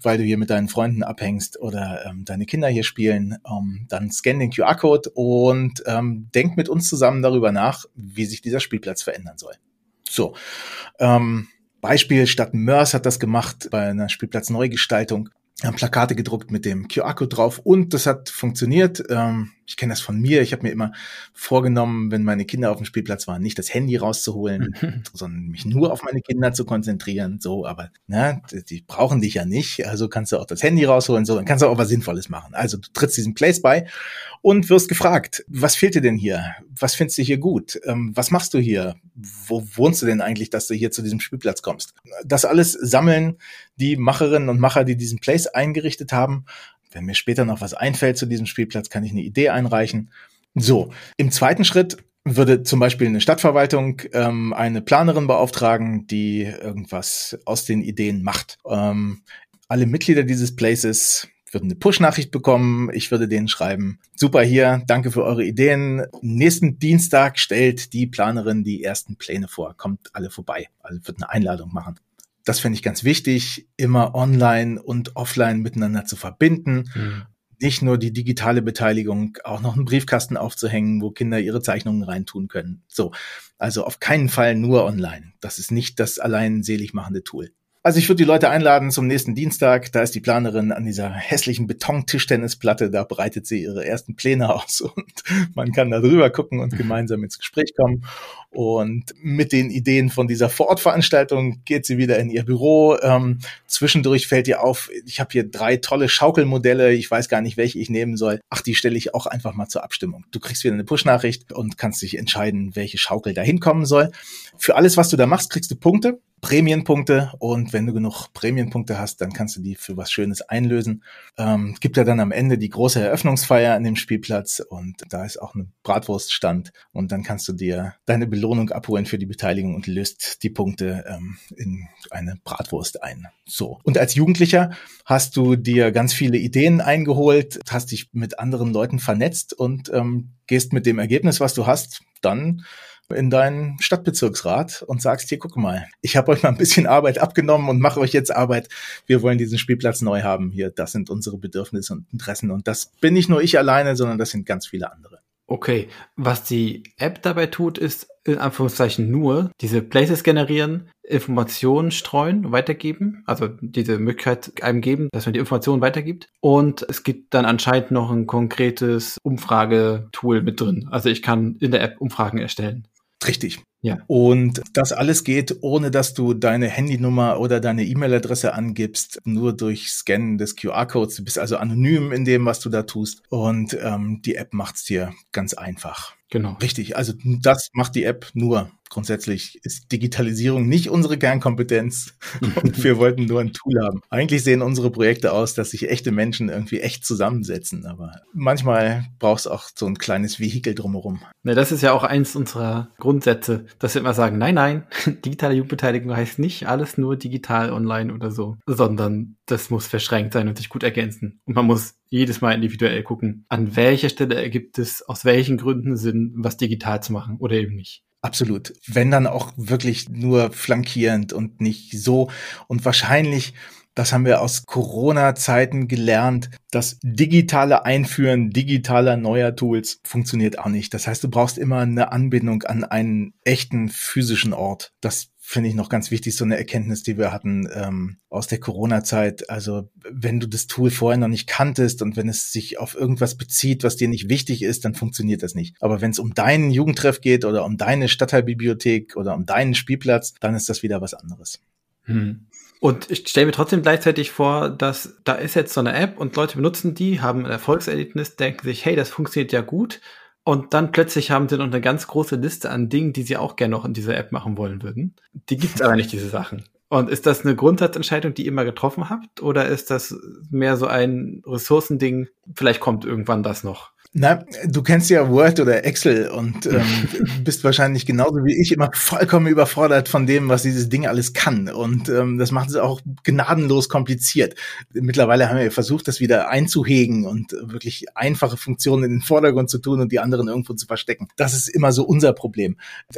weil du hier mit deinen Freunden abhängst oder ähm, deine Kinder hier spielen. Ähm, dann scan den QR-Code und ähm, denk mit uns zusammen darüber nach, wie sich dieser Spielplatz verändern soll. So. Ähm, Beispiel, Stadt Mörs hat das gemacht bei einer Spielplatzneugestaltung. Haben Plakate gedruckt mit dem QR-Code drauf und das hat funktioniert. Ähm, Ich kenne das von mir. Ich habe mir immer vorgenommen, wenn meine Kinder auf dem Spielplatz waren, nicht das Handy rauszuholen, sondern mich nur auf meine Kinder zu konzentrieren. So, aber ne, die brauchen dich ja nicht. Also kannst du auch das Handy rausholen. So, dann kannst du auch was Sinnvolles machen. Also du trittst diesen Place bei und wirst gefragt, was fehlt dir denn hier? Was findest du hier gut? Ähm, was machst du hier? Wo wohnst du denn eigentlich, dass du hier zu diesem Spielplatz kommst? Das alles sammeln die Macherinnen und Macher, die diesen Place eingerichtet haben. Wenn mir später noch was einfällt zu diesem Spielplatz, kann ich eine Idee einreichen. So, im zweiten Schritt würde zum Beispiel eine Stadtverwaltung ähm, eine Planerin beauftragen, die irgendwas aus den Ideen macht. Ähm, alle Mitglieder dieses Places würden eine Push-Nachricht bekommen. Ich würde denen schreiben, super hier, danke für eure Ideen. Nächsten Dienstag stellt die Planerin die ersten Pläne vor. Kommt alle vorbei. Also wird eine Einladung machen. Das finde ich ganz wichtig, immer online und offline miteinander zu verbinden. Mhm. Nicht nur die digitale Beteiligung, auch noch einen Briefkasten aufzuhängen, wo Kinder ihre Zeichnungen reintun können. So. Also auf keinen Fall nur online. Das ist nicht das allein selig machende Tool. Also ich würde die Leute einladen zum nächsten Dienstag. Da ist die Planerin an dieser hässlichen Betontischtennisplatte. Da breitet sie ihre ersten Pläne aus und man kann da drüber gucken und gemeinsam ins Gespräch kommen. Und mit den Ideen von dieser Vorortveranstaltung geht sie wieder in ihr Büro. Ähm, zwischendurch fällt ihr auf, ich habe hier drei tolle Schaukelmodelle. Ich weiß gar nicht, welche ich nehmen soll. Ach, die stelle ich auch einfach mal zur Abstimmung. Du kriegst wieder eine Push-Nachricht und kannst dich entscheiden, welche Schaukel da hinkommen soll. Für alles, was du da machst, kriegst du Punkte. Prämienpunkte und wenn du genug Prämienpunkte hast, dann kannst du die für was Schönes einlösen. Ähm, gibt ja dann am Ende die große Eröffnungsfeier an dem Spielplatz und da ist auch ein Bratwurststand und dann kannst du dir deine Belohnung abholen für die Beteiligung und löst die Punkte ähm, in eine Bratwurst ein. So. Und als Jugendlicher hast du dir ganz viele Ideen eingeholt, hast dich mit anderen Leuten vernetzt und ähm, gehst mit dem Ergebnis, was du hast, dann in deinen Stadtbezirksrat und sagst hier, guck mal, ich habe euch mal ein bisschen Arbeit abgenommen und mache euch jetzt Arbeit. Wir wollen diesen Spielplatz neu haben. Hier, das sind unsere Bedürfnisse und Interessen. Und das bin nicht nur ich alleine, sondern das sind ganz viele andere. Okay, was die App dabei tut, ist in Anführungszeichen nur diese Places generieren, Informationen streuen, weitergeben, also diese Möglichkeit einem geben, dass man die Informationen weitergibt. Und es gibt dann anscheinend noch ein konkretes Umfragetool mit drin. Also ich kann in der App Umfragen erstellen. Richtig. Ja. Und das alles geht, ohne dass du deine Handynummer oder deine E-Mail-Adresse angibst, nur durch Scannen des QR-Codes. Du bist also anonym in dem, was du da tust. Und ähm, die App macht's dir ganz einfach. Genau. Richtig. Also das macht die App nur. Grundsätzlich ist Digitalisierung nicht unsere Kernkompetenz und wir wollten nur ein Tool haben. Eigentlich sehen unsere Projekte aus, dass sich echte Menschen irgendwie echt zusammensetzen, aber manchmal braucht es auch so ein kleines Vehikel drumherum. Na, das ist ja auch eins unserer Grundsätze, dass wir immer sagen, nein, nein, digitale Jugendbeteiligung heißt nicht alles nur digital online oder so, sondern das muss verschränkt sein und sich gut ergänzen. Und man muss jedes Mal individuell gucken, an welcher Stelle ergibt es aus welchen Gründen Sinn, was digital zu machen oder eben nicht. Absolut. Wenn dann auch wirklich nur flankierend und nicht so. Und wahrscheinlich, das haben wir aus Corona-Zeiten gelernt, das digitale Einführen digitaler neuer Tools funktioniert auch nicht. Das heißt, du brauchst immer eine Anbindung an einen echten physischen Ort. Das finde ich noch ganz wichtig, so eine Erkenntnis, die wir hatten ähm, aus der Corona-Zeit. Also wenn du das Tool vorher noch nicht kanntest und wenn es sich auf irgendwas bezieht, was dir nicht wichtig ist, dann funktioniert das nicht. Aber wenn es um deinen Jugendtreff geht oder um deine Stadtteilbibliothek oder um deinen Spielplatz, dann ist das wieder was anderes. Hm. Und ich stelle mir trotzdem gleichzeitig vor, dass da ist jetzt so eine App und Leute benutzen die, haben ein Erfolgserlebnis, denken sich, hey, das funktioniert ja gut und dann plötzlich haben sie noch eine ganz große Liste an Dingen, die sie auch gerne noch in dieser App machen wollen würden. Die gibt's aber nicht, diese Sachen. Und ist das eine Grundsatzentscheidung, die ihr immer getroffen habt? Oder ist das mehr so ein Ressourcending? Vielleicht kommt irgendwann das noch. Na, du kennst ja Word oder Excel und ähm, bist wahrscheinlich genauso wie ich immer vollkommen überfordert von dem, was dieses Ding alles kann. Und ähm, das macht es auch gnadenlos kompliziert. Mittlerweile haben wir versucht, das wieder einzuhegen und wirklich einfache Funktionen in den Vordergrund zu tun und die anderen irgendwo zu verstecken. Das ist immer so unser Problem.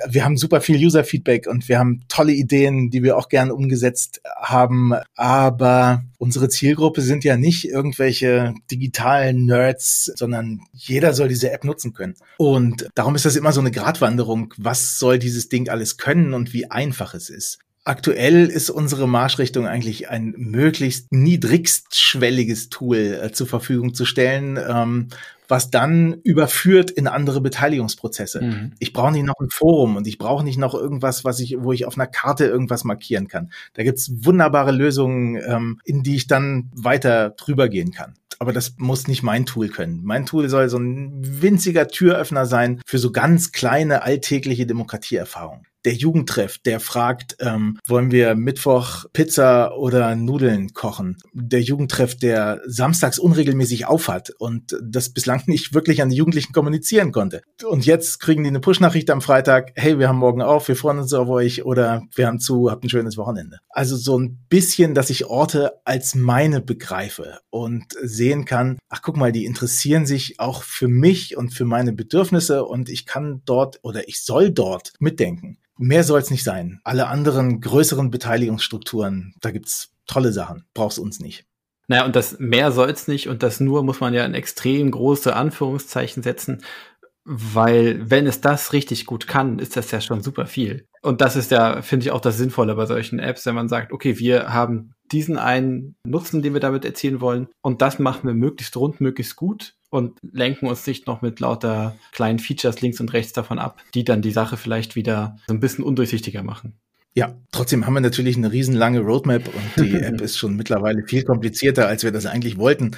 Wir haben super viel User-Feedback und wir haben tolle Ideen, die wir auch gern umgesetzt haben. Aber unsere Zielgruppe sind ja nicht irgendwelche digitalen Nerds, sondern jeder soll diese App nutzen können. Und darum ist das immer so eine Gratwanderung. Was soll dieses Ding alles können und wie einfach es ist? Aktuell ist unsere Marschrichtung eigentlich ein möglichst niedrigstschwelliges Tool äh, zur Verfügung zu stellen, ähm, was dann überführt in andere Beteiligungsprozesse. Mhm. Ich brauche nicht noch ein Forum und ich brauche nicht noch irgendwas, was ich, wo ich auf einer Karte irgendwas markieren kann. Da gibt's wunderbare Lösungen, ähm, in die ich dann weiter drüber gehen kann aber das muss nicht mein Tool können. Mein Tool soll so ein winziger Türöffner sein für so ganz kleine alltägliche Demokratieerfahrungen der Jugendtreff, der fragt, ähm, wollen wir Mittwoch Pizza oder Nudeln kochen? Der Jugendtreff, der samstags unregelmäßig aufhat und das bislang nicht wirklich an die Jugendlichen kommunizieren konnte. Und jetzt kriegen die eine Push-Nachricht am Freitag, hey, wir haben morgen auf, wir freuen uns auf euch oder wir haben zu, habt ein schönes Wochenende. Also so ein bisschen, dass ich Orte als meine begreife und sehen kann, ach guck mal, die interessieren sich auch für mich und für meine Bedürfnisse und ich kann dort oder ich soll dort mitdenken. Mehr soll es nicht sein. Alle anderen größeren Beteiligungsstrukturen, da gibt's tolle Sachen. Brauchst uns nicht. Naja, und das mehr soll's nicht und das nur muss man ja in extrem große Anführungszeichen setzen, weil wenn es das richtig gut kann, ist das ja schon super viel. Und das ist ja, finde ich, auch das Sinnvolle bei solchen Apps, wenn man sagt, okay, wir haben diesen einen Nutzen, den wir damit erzielen wollen und das machen wir möglichst rund, möglichst gut und lenken uns nicht noch mit lauter kleinen Features links und rechts davon ab, die dann die Sache vielleicht wieder so ein bisschen undurchsichtiger machen. Ja, trotzdem haben wir natürlich eine riesenlange Roadmap und die App ist schon mittlerweile viel komplizierter, als wir das eigentlich wollten.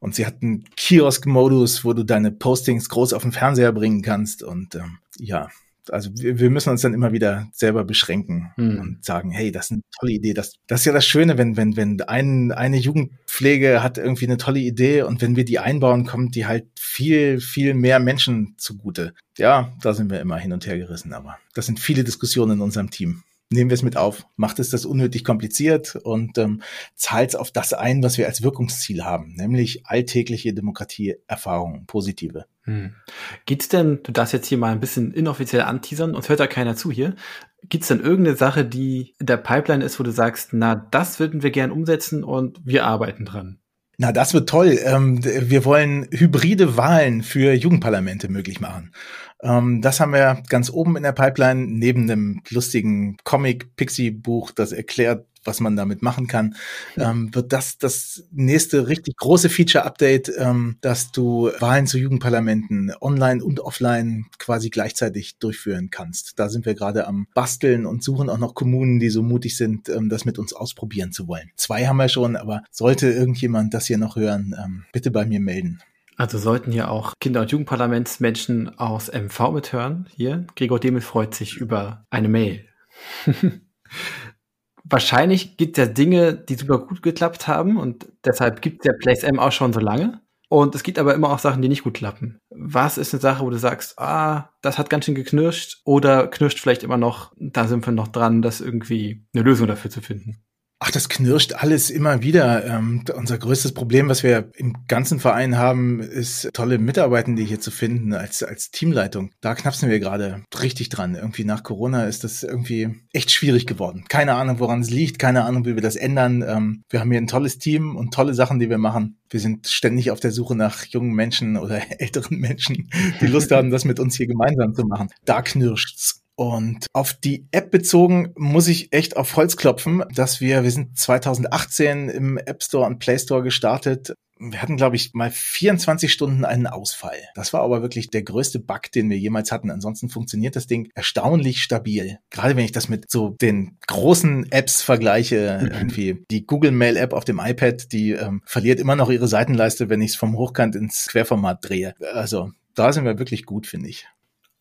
Und sie hat einen Kiosk-Modus, wo du deine Postings groß auf den Fernseher bringen kannst. Und ähm, ja, also wir, wir müssen uns dann immer wieder selber beschränken hm. und sagen, hey, das ist eine tolle Idee. Das, das ist ja das Schöne, wenn, wenn, wenn ein, eine Jugendpflege hat irgendwie eine tolle Idee und wenn wir die einbauen, kommt die halt viel, viel mehr Menschen zugute. Ja, da sind wir immer hin und her gerissen, aber das sind viele Diskussionen in unserem Team nehmen wir es mit auf, macht es das unnötig kompliziert und ähm, zahlt es auf das ein, was wir als Wirkungsziel haben, nämlich alltägliche Demokratieerfahrungen, positive. Hm. Gibt's denn, du darfst jetzt hier mal ein bisschen inoffiziell anteasern, uns hört da keiner zu hier, gibt's denn irgendeine Sache, die in der Pipeline ist, wo du sagst, na, das würden wir gern umsetzen und wir arbeiten dran? Na, das wird toll. Ähm, wir wollen hybride Wahlen für Jugendparlamente möglich machen. Ähm, das haben wir ganz oben in der Pipeline, neben einem lustigen Comic-Pixie-Buch, das erklärt, was man damit machen kann, ähm, wird das das nächste richtig große Feature-Update, ähm, dass du Wahlen zu Jugendparlamenten online und offline quasi gleichzeitig durchführen kannst. Da sind wir gerade am Basteln und suchen auch noch Kommunen, die so mutig sind, ähm, das mit uns ausprobieren zu wollen. Zwei haben wir schon, aber sollte irgendjemand das hier noch hören, ähm, bitte bei mir melden. Also sollten hier auch Kinder- und Jugendparlamentsmenschen aus MV mithören. Hier, Gregor Demel freut sich über eine Mail. Wahrscheinlich gibt es ja Dinge, die super gut geklappt haben und deshalb gibt es ja Place M auch schon so lange. Und es gibt aber immer auch Sachen, die nicht gut klappen. Was ist eine Sache, wo du sagst, ah, das hat ganz schön geknirscht oder knirscht vielleicht immer noch, da sind wir noch dran, das irgendwie eine Lösung dafür zu finden? Ach, das knirscht alles immer wieder. Ähm, unser größtes Problem, was wir im ganzen Verein haben, ist tolle Mitarbeitende hier zu finden als, als Teamleitung. Da knapsen wir gerade richtig dran. Irgendwie nach Corona ist das irgendwie echt schwierig geworden. Keine Ahnung, woran es liegt, keine Ahnung, wie wir das ändern. Ähm, wir haben hier ein tolles Team und tolle Sachen, die wir machen. Wir sind ständig auf der Suche nach jungen Menschen oder älteren Menschen, die Lust haben, das mit uns hier gemeinsam zu machen. Da knirscht's. Und auf die App bezogen muss ich echt auf Holz klopfen, dass wir, wir sind 2018 im App Store und Play Store gestartet. Wir hatten, glaube ich, mal 24 Stunden einen Ausfall. Das war aber wirklich der größte Bug, den wir jemals hatten. Ansonsten funktioniert das Ding erstaunlich stabil. Gerade wenn ich das mit so den großen Apps vergleiche, mhm. irgendwie die Google Mail App auf dem iPad, die ähm, verliert immer noch ihre Seitenleiste, wenn ich es vom Hochkant ins Querformat drehe. Also da sind wir wirklich gut, finde ich.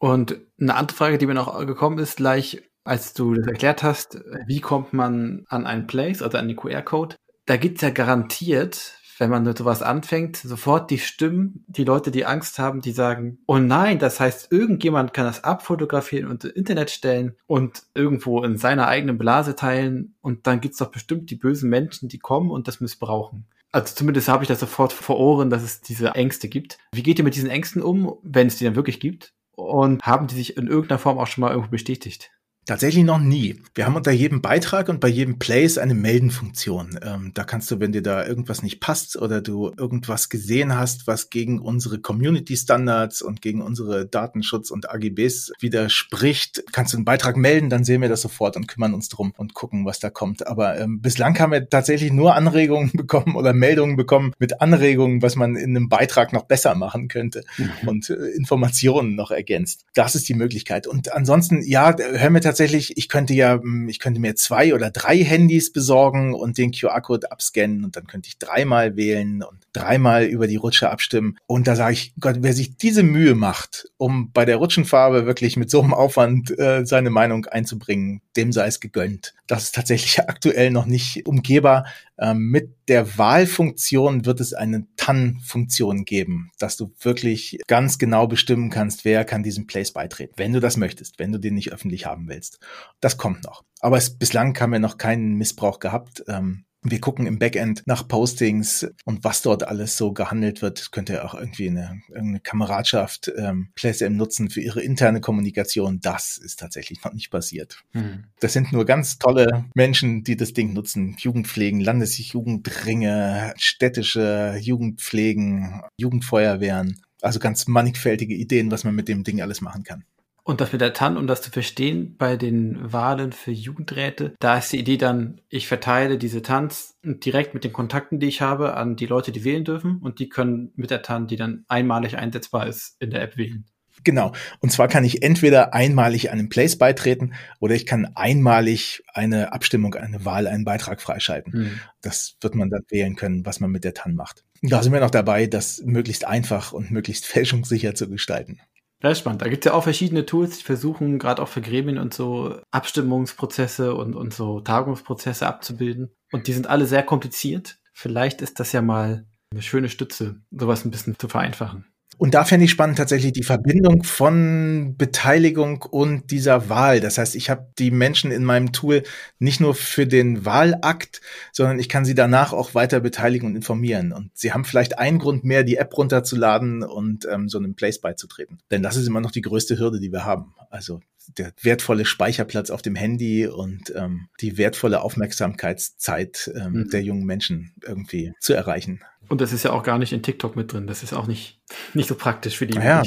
Und eine andere Frage, die mir noch gekommen ist, gleich als du das erklärt hast, wie kommt man an einen Place, also an den QR-Code? Da gibt's ja garantiert, wenn man mit sowas anfängt, sofort die Stimmen, die Leute, die Angst haben, die sagen, oh nein, das heißt, irgendjemand kann das abfotografieren und ins Internet stellen und irgendwo in seiner eigenen Blase teilen und dann gibt's doch bestimmt die bösen Menschen, die kommen und das missbrauchen. Also zumindest habe ich das sofort vor Ohren, dass es diese Ängste gibt. Wie geht ihr mit diesen Ängsten um, wenn es die dann wirklich gibt? Und haben die sich in irgendeiner Form auch schon mal irgendwo bestätigt? Tatsächlich noch nie. Wir haben unter jedem Beitrag und bei jedem Place eine Meldenfunktion. Ähm, da kannst du, wenn dir da irgendwas nicht passt oder du irgendwas gesehen hast, was gegen unsere Community Standards und gegen unsere Datenschutz und AGBs widerspricht, kannst du einen Beitrag melden, dann sehen wir das sofort und kümmern uns drum und gucken, was da kommt. Aber ähm, bislang haben wir tatsächlich nur Anregungen bekommen oder Meldungen bekommen mit Anregungen, was man in einem Beitrag noch besser machen könnte mhm. und äh, Informationen noch ergänzt. Das ist die Möglichkeit. Und ansonsten, ja, wir tatsächlich, ich könnte ja, hm, ich könnte mir zwei oder drei Handys besorgen und den QR-Code abscannen und dann könnte ich dreimal wählen und dreimal über die Rutsche abstimmen. Und da sage ich, Gott, wer sich diese Mühe macht, um bei der Rutschenfarbe wirklich mit so einem Aufwand äh, seine Meinung einzubringen, dem sei es gegönnt. Das ist tatsächlich aktuell noch nicht umgehbar. Ähm, mit der Wahlfunktion wird es eine TAN-Funktion geben, dass du wirklich ganz genau bestimmen kannst, wer kann diesem Place beitreten, wenn du das möchtest, wenn du den nicht öffentlich haben willst. Das kommt noch. Aber es, bislang haben wir noch keinen Missbrauch gehabt. Ähm, wir gucken im Backend nach Postings und was dort alles so gehandelt wird. Das könnte ja auch irgendwie eine, eine Kameradschaft ähm, PlaySM nutzen für ihre interne Kommunikation. Das ist tatsächlich noch nicht passiert. Hm. Das sind nur ganz tolle Menschen, die das Ding nutzen. Jugendpflegen, Landesjugendringe, städtische Jugendpflegen, Jugendfeuerwehren. Also ganz mannigfältige Ideen, was man mit dem Ding alles machen kann. Und das mit der TAN, um das zu verstehen, bei den Wahlen für Jugendräte, da ist die Idee dann, ich verteile diese TANs direkt mit den Kontakten, die ich habe, an die Leute, die wählen dürfen und die können mit der TAN, die dann einmalig einsetzbar ist, in der App wählen. Genau. Und zwar kann ich entweder einmalig einem Place beitreten oder ich kann einmalig eine Abstimmung, eine Wahl, einen Beitrag freischalten. Mhm. Das wird man dann wählen können, was man mit der TAN macht. Da sind wir noch dabei, das möglichst einfach und möglichst fälschungssicher zu gestalten. Das ist spannend. Da gibt es ja auch verschiedene Tools, die versuchen, gerade auch für Gremien und so Abstimmungsprozesse und, und so Tagungsprozesse abzubilden. Und die sind alle sehr kompliziert. Vielleicht ist das ja mal eine schöne Stütze, sowas ein bisschen zu vereinfachen. Und da fände ich spannend tatsächlich die Verbindung von Beteiligung und dieser Wahl. Das heißt, ich habe die Menschen in meinem Tool nicht nur für den Wahlakt, sondern ich kann sie danach auch weiter beteiligen und informieren. Und sie haben vielleicht einen Grund mehr, die App runterzuladen und ähm, so einem Place beizutreten. Denn das ist immer noch die größte Hürde, die wir haben. Also der wertvolle Speicherplatz auf dem Handy und ähm, die wertvolle Aufmerksamkeitszeit ähm, mhm. der jungen Menschen irgendwie zu erreichen. Und das ist ja auch gar nicht in TikTok mit drin. Das ist auch nicht, nicht so praktisch für die ja.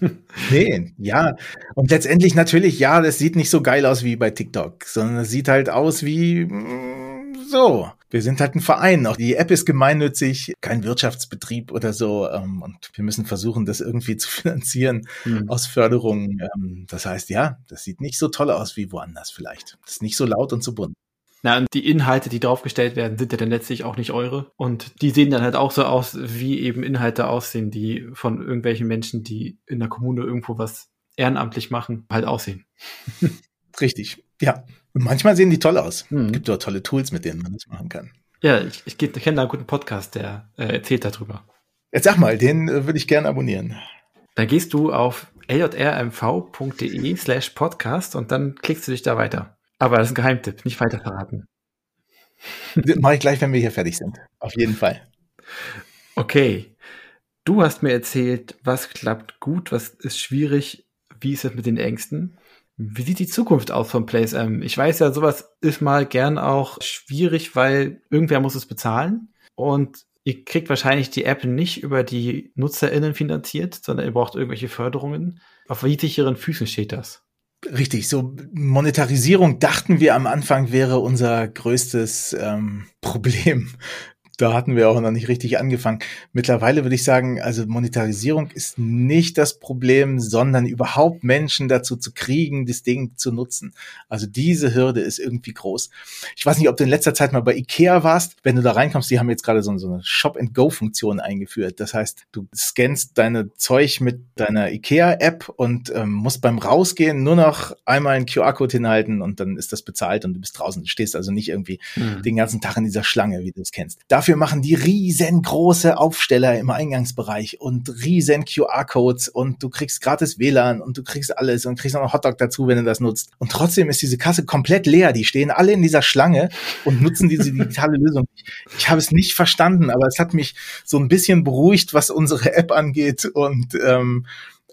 nee, ja. Und letztendlich natürlich, ja, das sieht nicht so geil aus wie bei TikTok, sondern es sieht halt aus wie mm, so. Wir sind halt ein Verein. Auch die App ist gemeinnützig, kein Wirtschaftsbetrieb oder so. Ähm, und wir müssen versuchen, das irgendwie zu finanzieren mhm. aus Förderungen. Ähm, das heißt, ja, das sieht nicht so toll aus wie woanders vielleicht. Das ist nicht so laut und so bunt. Na, und die Inhalte, die draufgestellt werden, sind ja dann letztlich auch nicht eure. Und die sehen dann halt auch so aus, wie eben Inhalte aussehen, die von irgendwelchen Menschen, die in der Kommune irgendwo was ehrenamtlich machen, halt aussehen. Richtig, ja. Und manchmal sehen die toll aus. Mhm. Gibt dort tolle Tools, mit denen man das machen kann. Ja, ich, ich, ich kenne da einen guten Podcast, der äh, erzählt darüber. Jetzt sag mal, den äh, würde ich gerne abonnieren. Da gehst du auf ljrmv.de slash podcast und dann klickst du dich da weiter. Aber das ist ein Geheimtipp, nicht weiter verraten. Mache ich gleich, wenn wir hier fertig sind. Auf jeden Fall. Okay. Du hast mir erzählt, was klappt gut, was ist schwierig, wie ist es mit den Ängsten? Wie sieht die Zukunft aus von PlaySM? Ich weiß ja, sowas ist mal gern auch schwierig, weil irgendwer muss es bezahlen und ihr kriegt wahrscheinlich die App nicht über die NutzerInnen finanziert, sondern ihr braucht irgendwelche Förderungen. Auf wie sicheren Füßen steht das? Richtig, so Monetarisierung dachten wir am Anfang wäre unser größtes ähm, Problem da hatten wir auch noch nicht richtig angefangen. Mittlerweile würde ich sagen, also Monetarisierung ist nicht das Problem, sondern überhaupt Menschen dazu zu kriegen, das Ding zu nutzen. Also diese Hürde ist irgendwie groß. Ich weiß nicht, ob du in letzter Zeit mal bei Ikea warst. Wenn du da reinkommst, die haben jetzt gerade so, so eine Shop-and-Go-Funktion eingeführt. Das heißt, du scannst deine Zeug mit deiner Ikea-App und ähm, musst beim Rausgehen nur noch einmal einen QR-Code hinhalten und dann ist das bezahlt und du bist draußen. Du stehst also nicht irgendwie mhm. den ganzen Tag in dieser Schlange, wie du es kennst. Dafür Dafür machen die riesengroße Aufsteller im Eingangsbereich und riesen QR-Codes und du kriegst gratis WLAN und du kriegst alles und kriegst noch Hotdog dazu, wenn du das nutzt. Und trotzdem ist diese Kasse komplett leer. Die stehen alle in dieser Schlange und nutzen diese digitale Lösung. Ich habe es nicht verstanden, aber es hat mich so ein bisschen beruhigt, was unsere App angeht und ähm,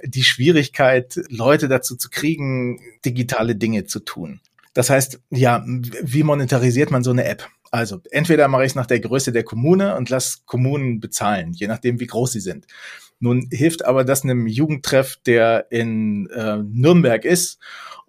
die Schwierigkeit, Leute dazu zu kriegen, digitale Dinge zu tun. Das heißt, ja, wie monetarisiert man so eine App? Also entweder mache ich es nach der Größe der Kommune und lass Kommunen bezahlen, je nachdem, wie groß sie sind. Nun hilft aber das einem Jugendtreff, der in äh, Nürnberg ist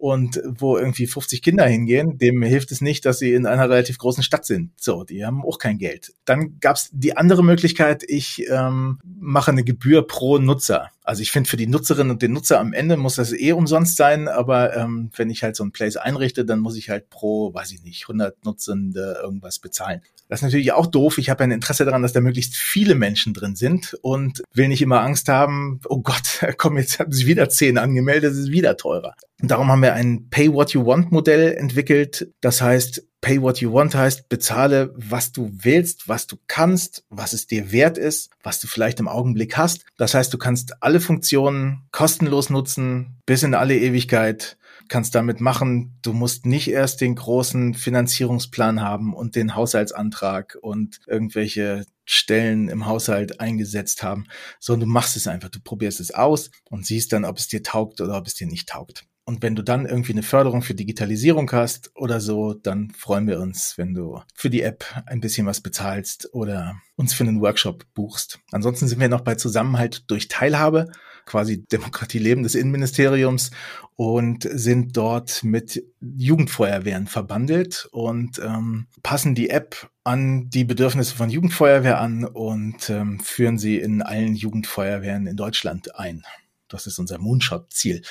und wo irgendwie 50 Kinder hingehen, dem hilft es nicht, dass sie in einer relativ großen Stadt sind. So, die haben auch kein Geld. Dann gab es die andere Möglichkeit, ich ähm, mache eine Gebühr pro Nutzer. Also ich finde, für die Nutzerinnen und den Nutzer am Ende muss das eh umsonst sein, aber ähm, wenn ich halt so ein Place einrichte, dann muss ich halt pro, weiß ich nicht, 100 Nutzende irgendwas bezahlen. Das ist natürlich auch doof. Ich habe ein Interesse daran, dass da möglichst viele Menschen drin sind und will nicht immer Angst haben, oh Gott, komm, jetzt haben sich wieder zehn angemeldet, es ist wieder teurer. Und darum haben wir ein Pay What You Want Modell entwickelt. Das heißt, Pay What You Want heißt, bezahle, was du willst, was du kannst, was es dir wert ist, was du vielleicht im Augenblick hast. Das heißt, du kannst alle Funktionen kostenlos nutzen, bis in alle Ewigkeit kannst damit machen. Du musst nicht erst den großen Finanzierungsplan haben und den Haushaltsantrag und irgendwelche Stellen im Haushalt eingesetzt haben, sondern du machst es einfach. Du probierst es aus und siehst dann, ob es dir taugt oder ob es dir nicht taugt. Und wenn du dann irgendwie eine Förderung für Digitalisierung hast oder so, dann freuen wir uns, wenn du für die App ein bisschen was bezahlst oder uns für einen Workshop buchst. Ansonsten sind wir noch bei Zusammenhalt durch Teilhabe, quasi Demokratie Leben des Innenministeriums und sind dort mit Jugendfeuerwehren verbandelt und ähm, passen die App an die Bedürfnisse von Jugendfeuerwehr an und ähm, führen sie in allen Jugendfeuerwehren in Deutschland ein. Das ist unser Moonshot-Ziel.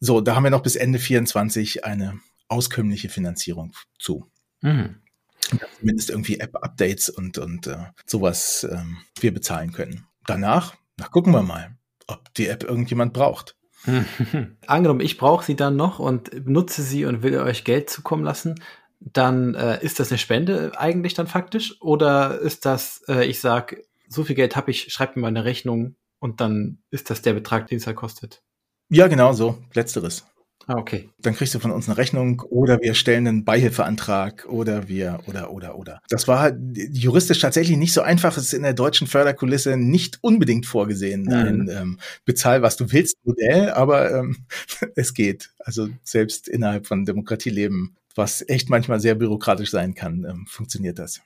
So, da haben wir noch bis Ende 24 eine auskömmliche Finanzierung zu. Mhm. Zumindest irgendwie App-Updates und, und äh, sowas ähm, wir bezahlen können. Danach, na, gucken wir mal, ob die App irgendjemand braucht. Angenommen, ich brauche sie dann noch und nutze sie und will euch Geld zukommen lassen, dann äh, ist das eine Spende eigentlich dann faktisch? Oder ist das, äh, ich sag, so viel Geld habe ich, schreibt mir mal eine Rechnung und dann ist das der Betrag, den es halt kostet? Ja, genau so. Letzteres. Ah, okay. Dann kriegst du von uns eine Rechnung oder wir stellen einen Beihilfeantrag oder wir oder oder oder. Das war halt juristisch tatsächlich nicht so einfach. Es ist in der deutschen Förderkulisse nicht unbedingt vorgesehen, mhm. ein ähm, Bezahl, was du willst Modell, aber ähm, es geht. Also selbst innerhalb von Demokratieleben, was echt manchmal sehr bürokratisch sein kann, ähm, funktioniert das.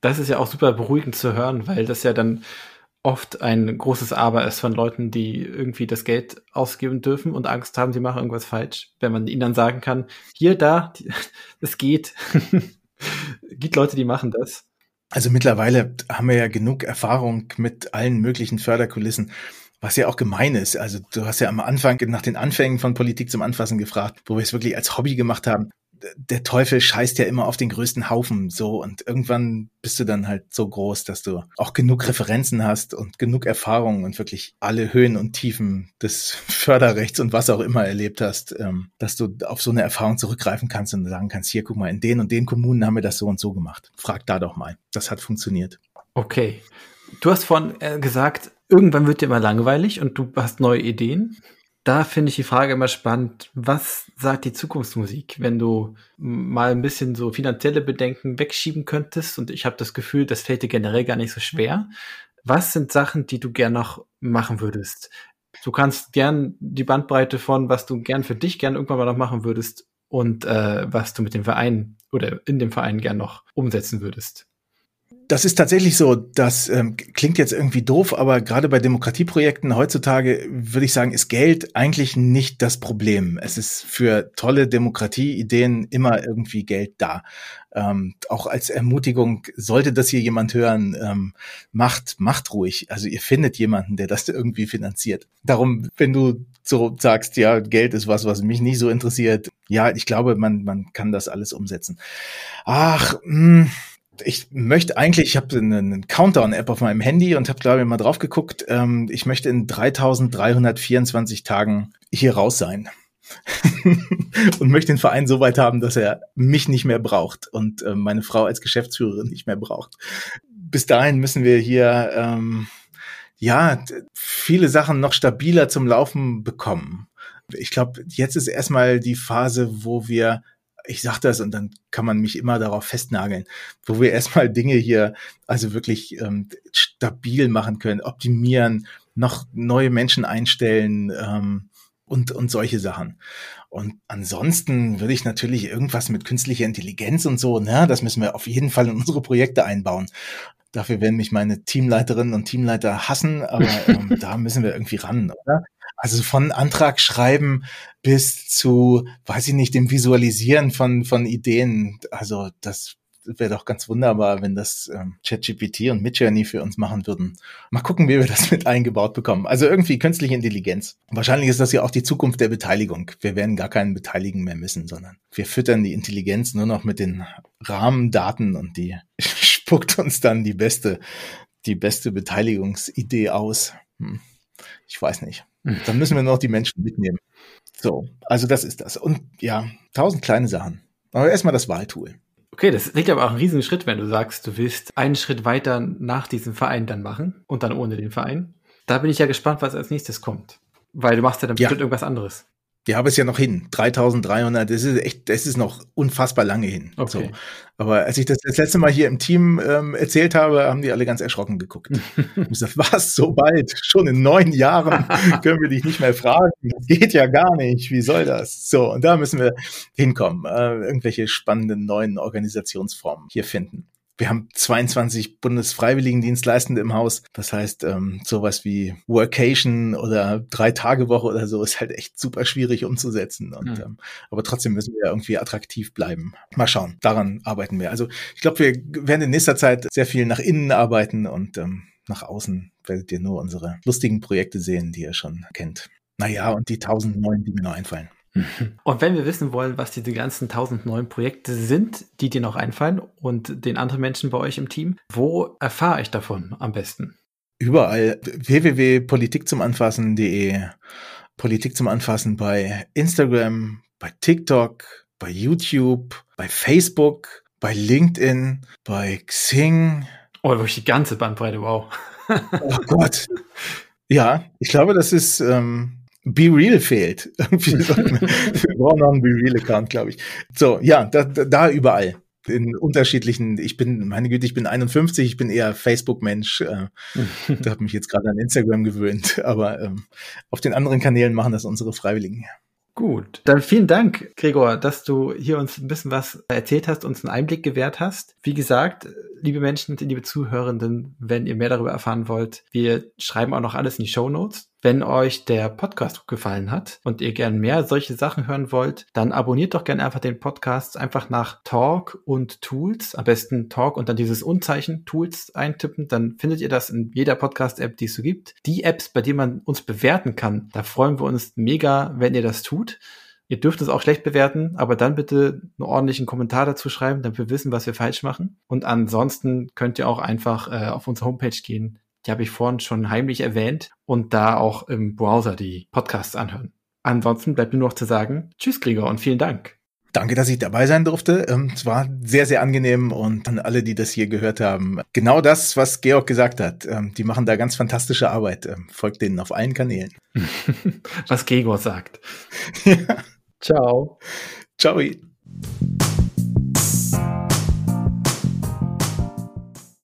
Das ist ja auch super beruhigend zu hören, weil das ja dann oft ein großes Aber ist von Leuten, die irgendwie das Geld ausgeben dürfen und Angst haben, sie machen irgendwas falsch. Wenn man ihnen dann sagen kann, hier, da, es geht. Gibt Leute, die machen das. Also mittlerweile haben wir ja genug Erfahrung mit allen möglichen Förderkulissen, was ja auch gemein ist. Also du hast ja am Anfang nach den Anfängen von Politik zum Anfassen gefragt, wo wir es wirklich als Hobby gemacht haben der Teufel scheißt ja immer auf den größten Haufen so und irgendwann bist du dann halt so groß, dass du auch genug Referenzen hast und genug Erfahrung und wirklich alle Höhen und Tiefen des Förderrechts und was auch immer erlebt hast, ähm, dass du auf so eine Erfahrung zurückgreifen kannst und sagen kannst, hier guck mal, in den und den Kommunen haben wir das so und so gemacht. Frag da doch mal. Das hat funktioniert. Okay. Du hast vorhin äh, gesagt, irgendwann wird dir immer langweilig und du hast neue Ideen da finde ich die Frage immer spannend, was sagt die Zukunftsmusik, wenn du mal ein bisschen so finanzielle Bedenken wegschieben könntest und ich habe das Gefühl, das fällt dir generell gar nicht so schwer. Was sind Sachen, die du gern noch machen würdest? Du kannst gern die Bandbreite von, was du gern für dich gern irgendwann mal noch machen würdest und äh, was du mit dem Verein oder in dem Verein gern noch umsetzen würdest. Das ist tatsächlich so. Das ähm, klingt jetzt irgendwie doof, aber gerade bei Demokratieprojekten heutzutage würde ich sagen, ist Geld eigentlich nicht das Problem. Es ist für tolle Demokratieideen immer irgendwie Geld da. Ähm, auch als Ermutigung, sollte das hier jemand hören, ähm, macht, macht ruhig. Also ihr findet jemanden, der das irgendwie finanziert. Darum, wenn du so sagst, ja, Geld ist was, was mich nicht so interessiert, ja, ich glaube, man, man kann das alles umsetzen. Ach, mh, hm, ich möchte eigentlich, ich habe eine, Countdown-App auf meinem Handy und habe, glaube ich, mal drauf geguckt. Ähm, ich möchte in 3324 Tagen hier raus sein. und möchte den Verein so weit haben, dass er mich nicht mehr braucht und äh, meine Frau als Geschäftsführerin nicht mehr braucht. Bis dahin müssen wir hier ähm, ja viele Sachen noch stabiler zum Laufen bekommen. Ich glaube, jetzt ist erstmal die Phase, wo wir ich sag das und dann kann man mich immer darauf festnageln, wo wir erstmal Dinge hier also wirklich ähm, stabil machen können, optimieren, noch neue Menschen einstellen ähm, und, und solche Sachen. Und ansonsten würde ich natürlich irgendwas mit künstlicher Intelligenz und so, ne, das müssen wir auf jeden Fall in unsere Projekte einbauen. Dafür werden mich meine Teamleiterinnen und Teamleiter hassen, aber ähm, da müssen wir irgendwie ran, oder? Also von Antrag schreiben bis zu, weiß ich nicht, dem Visualisieren von, von Ideen. Also das wäre doch ganz wunderbar, wenn das ähm, ChatGPT und Midjourney für uns machen würden. Mal gucken, wie wir das mit eingebaut bekommen. Also irgendwie künstliche Intelligenz. Wahrscheinlich ist das ja auch die Zukunft der Beteiligung. Wir werden gar keinen beteiligen mehr müssen, sondern wir füttern die Intelligenz nur noch mit den Rahmendaten und die spuckt uns dann die beste, die beste Beteiligungsidee aus. Hm. Ich weiß nicht. Dann müssen wir noch die Menschen mitnehmen. So, also das ist das. Und ja, tausend kleine Sachen. Aber erstmal das Wahltool. Okay, das liegt aber auch ein riesen Schritt, wenn du sagst, du willst einen Schritt weiter nach diesem Verein dann machen und dann ohne den Verein. Da bin ich ja gespannt, was als nächstes kommt. Weil du machst ja dann ja. bestimmt irgendwas anderes. Ja, aber es ja noch hin. 3300, das ist echt, das ist noch unfassbar lange hin. Okay. So. Aber als ich das das letzte Mal hier im Team ähm, erzählt habe, haben die alle ganz erschrocken geguckt. ich gesagt, was, so bald? Schon in neun Jahren können wir dich nicht mehr fragen. Das geht ja gar nicht. Wie soll das? So, und da müssen wir hinkommen. Äh, irgendwelche spannenden neuen Organisationsformen hier finden. Wir haben 22 Bundesfreiwilligendienstleistende im Haus. Das heißt, ähm, sowas wie Workation oder Drei-Tage-Woche oder so ist halt echt super schwierig umzusetzen. Und, mhm. ähm, aber trotzdem müssen wir irgendwie attraktiv bleiben. Mal schauen, daran arbeiten wir. Also ich glaube, wir werden in nächster Zeit sehr viel nach innen arbeiten und ähm, nach außen werdet ihr nur unsere lustigen Projekte sehen, die ihr schon kennt. Naja, und die tausend neuen, die mir noch einfallen. Und wenn wir wissen wollen, was diese ganzen tausend neuen Projekte sind, die dir noch einfallen und den anderen Menschen bei euch im Team, wo erfahre ich davon am besten? Überall www.politikzumanfassen.de Politik zum Anfassen bei Instagram, bei TikTok, bei YouTube, bei Facebook, bei LinkedIn, bei Xing. Oh, wirklich die ganze Bandbreite, wow. oh Gott. Ja, ich glaube, das ist ähm, Be Real fehlt. wir brauchen noch einen Be Real Account, glaube ich. So, ja, da, da überall. In unterschiedlichen, ich bin, meine Güte, ich bin 51, ich bin eher Facebook-Mensch. Äh, da habe mich jetzt gerade an Instagram gewöhnt, aber ähm, auf den anderen Kanälen machen das unsere Freiwilligen. Gut, dann vielen Dank, Gregor, dass du hier uns ein bisschen was erzählt hast, uns einen Einblick gewährt hast. Wie gesagt, liebe Menschen, liebe Zuhörenden, wenn ihr mehr darüber erfahren wollt, wir schreiben auch noch alles in die Show Notes. Wenn euch der Podcast gefallen hat und ihr gern mehr solche Sachen hören wollt, dann abonniert doch gerne einfach den Podcast einfach nach Talk und Tools. Am besten Talk und dann dieses Unzeichen Tools eintippen. Dann findet ihr das in jeder Podcast-App, die es so gibt. Die Apps, bei denen man uns bewerten kann, da freuen wir uns mega, wenn ihr das tut. Ihr dürft es auch schlecht bewerten, aber dann bitte einen ordentlichen Kommentar dazu schreiben, damit wir wissen, was wir falsch machen. Und ansonsten könnt ihr auch einfach äh, auf unsere Homepage gehen, die habe ich vorhin schon heimlich erwähnt und da auch im Browser die Podcasts anhören. Ansonsten bleibt mir nur noch zu sagen, tschüss Gregor und vielen Dank. Danke, dass ich dabei sein durfte. Ähm, es war sehr, sehr angenehm und an alle, die das hier gehört haben. Genau das, was Georg gesagt hat. Ähm, die machen da ganz fantastische Arbeit. Ähm, folgt denen auf allen Kanälen. was Gregor sagt. ja. Ciao. Ciao.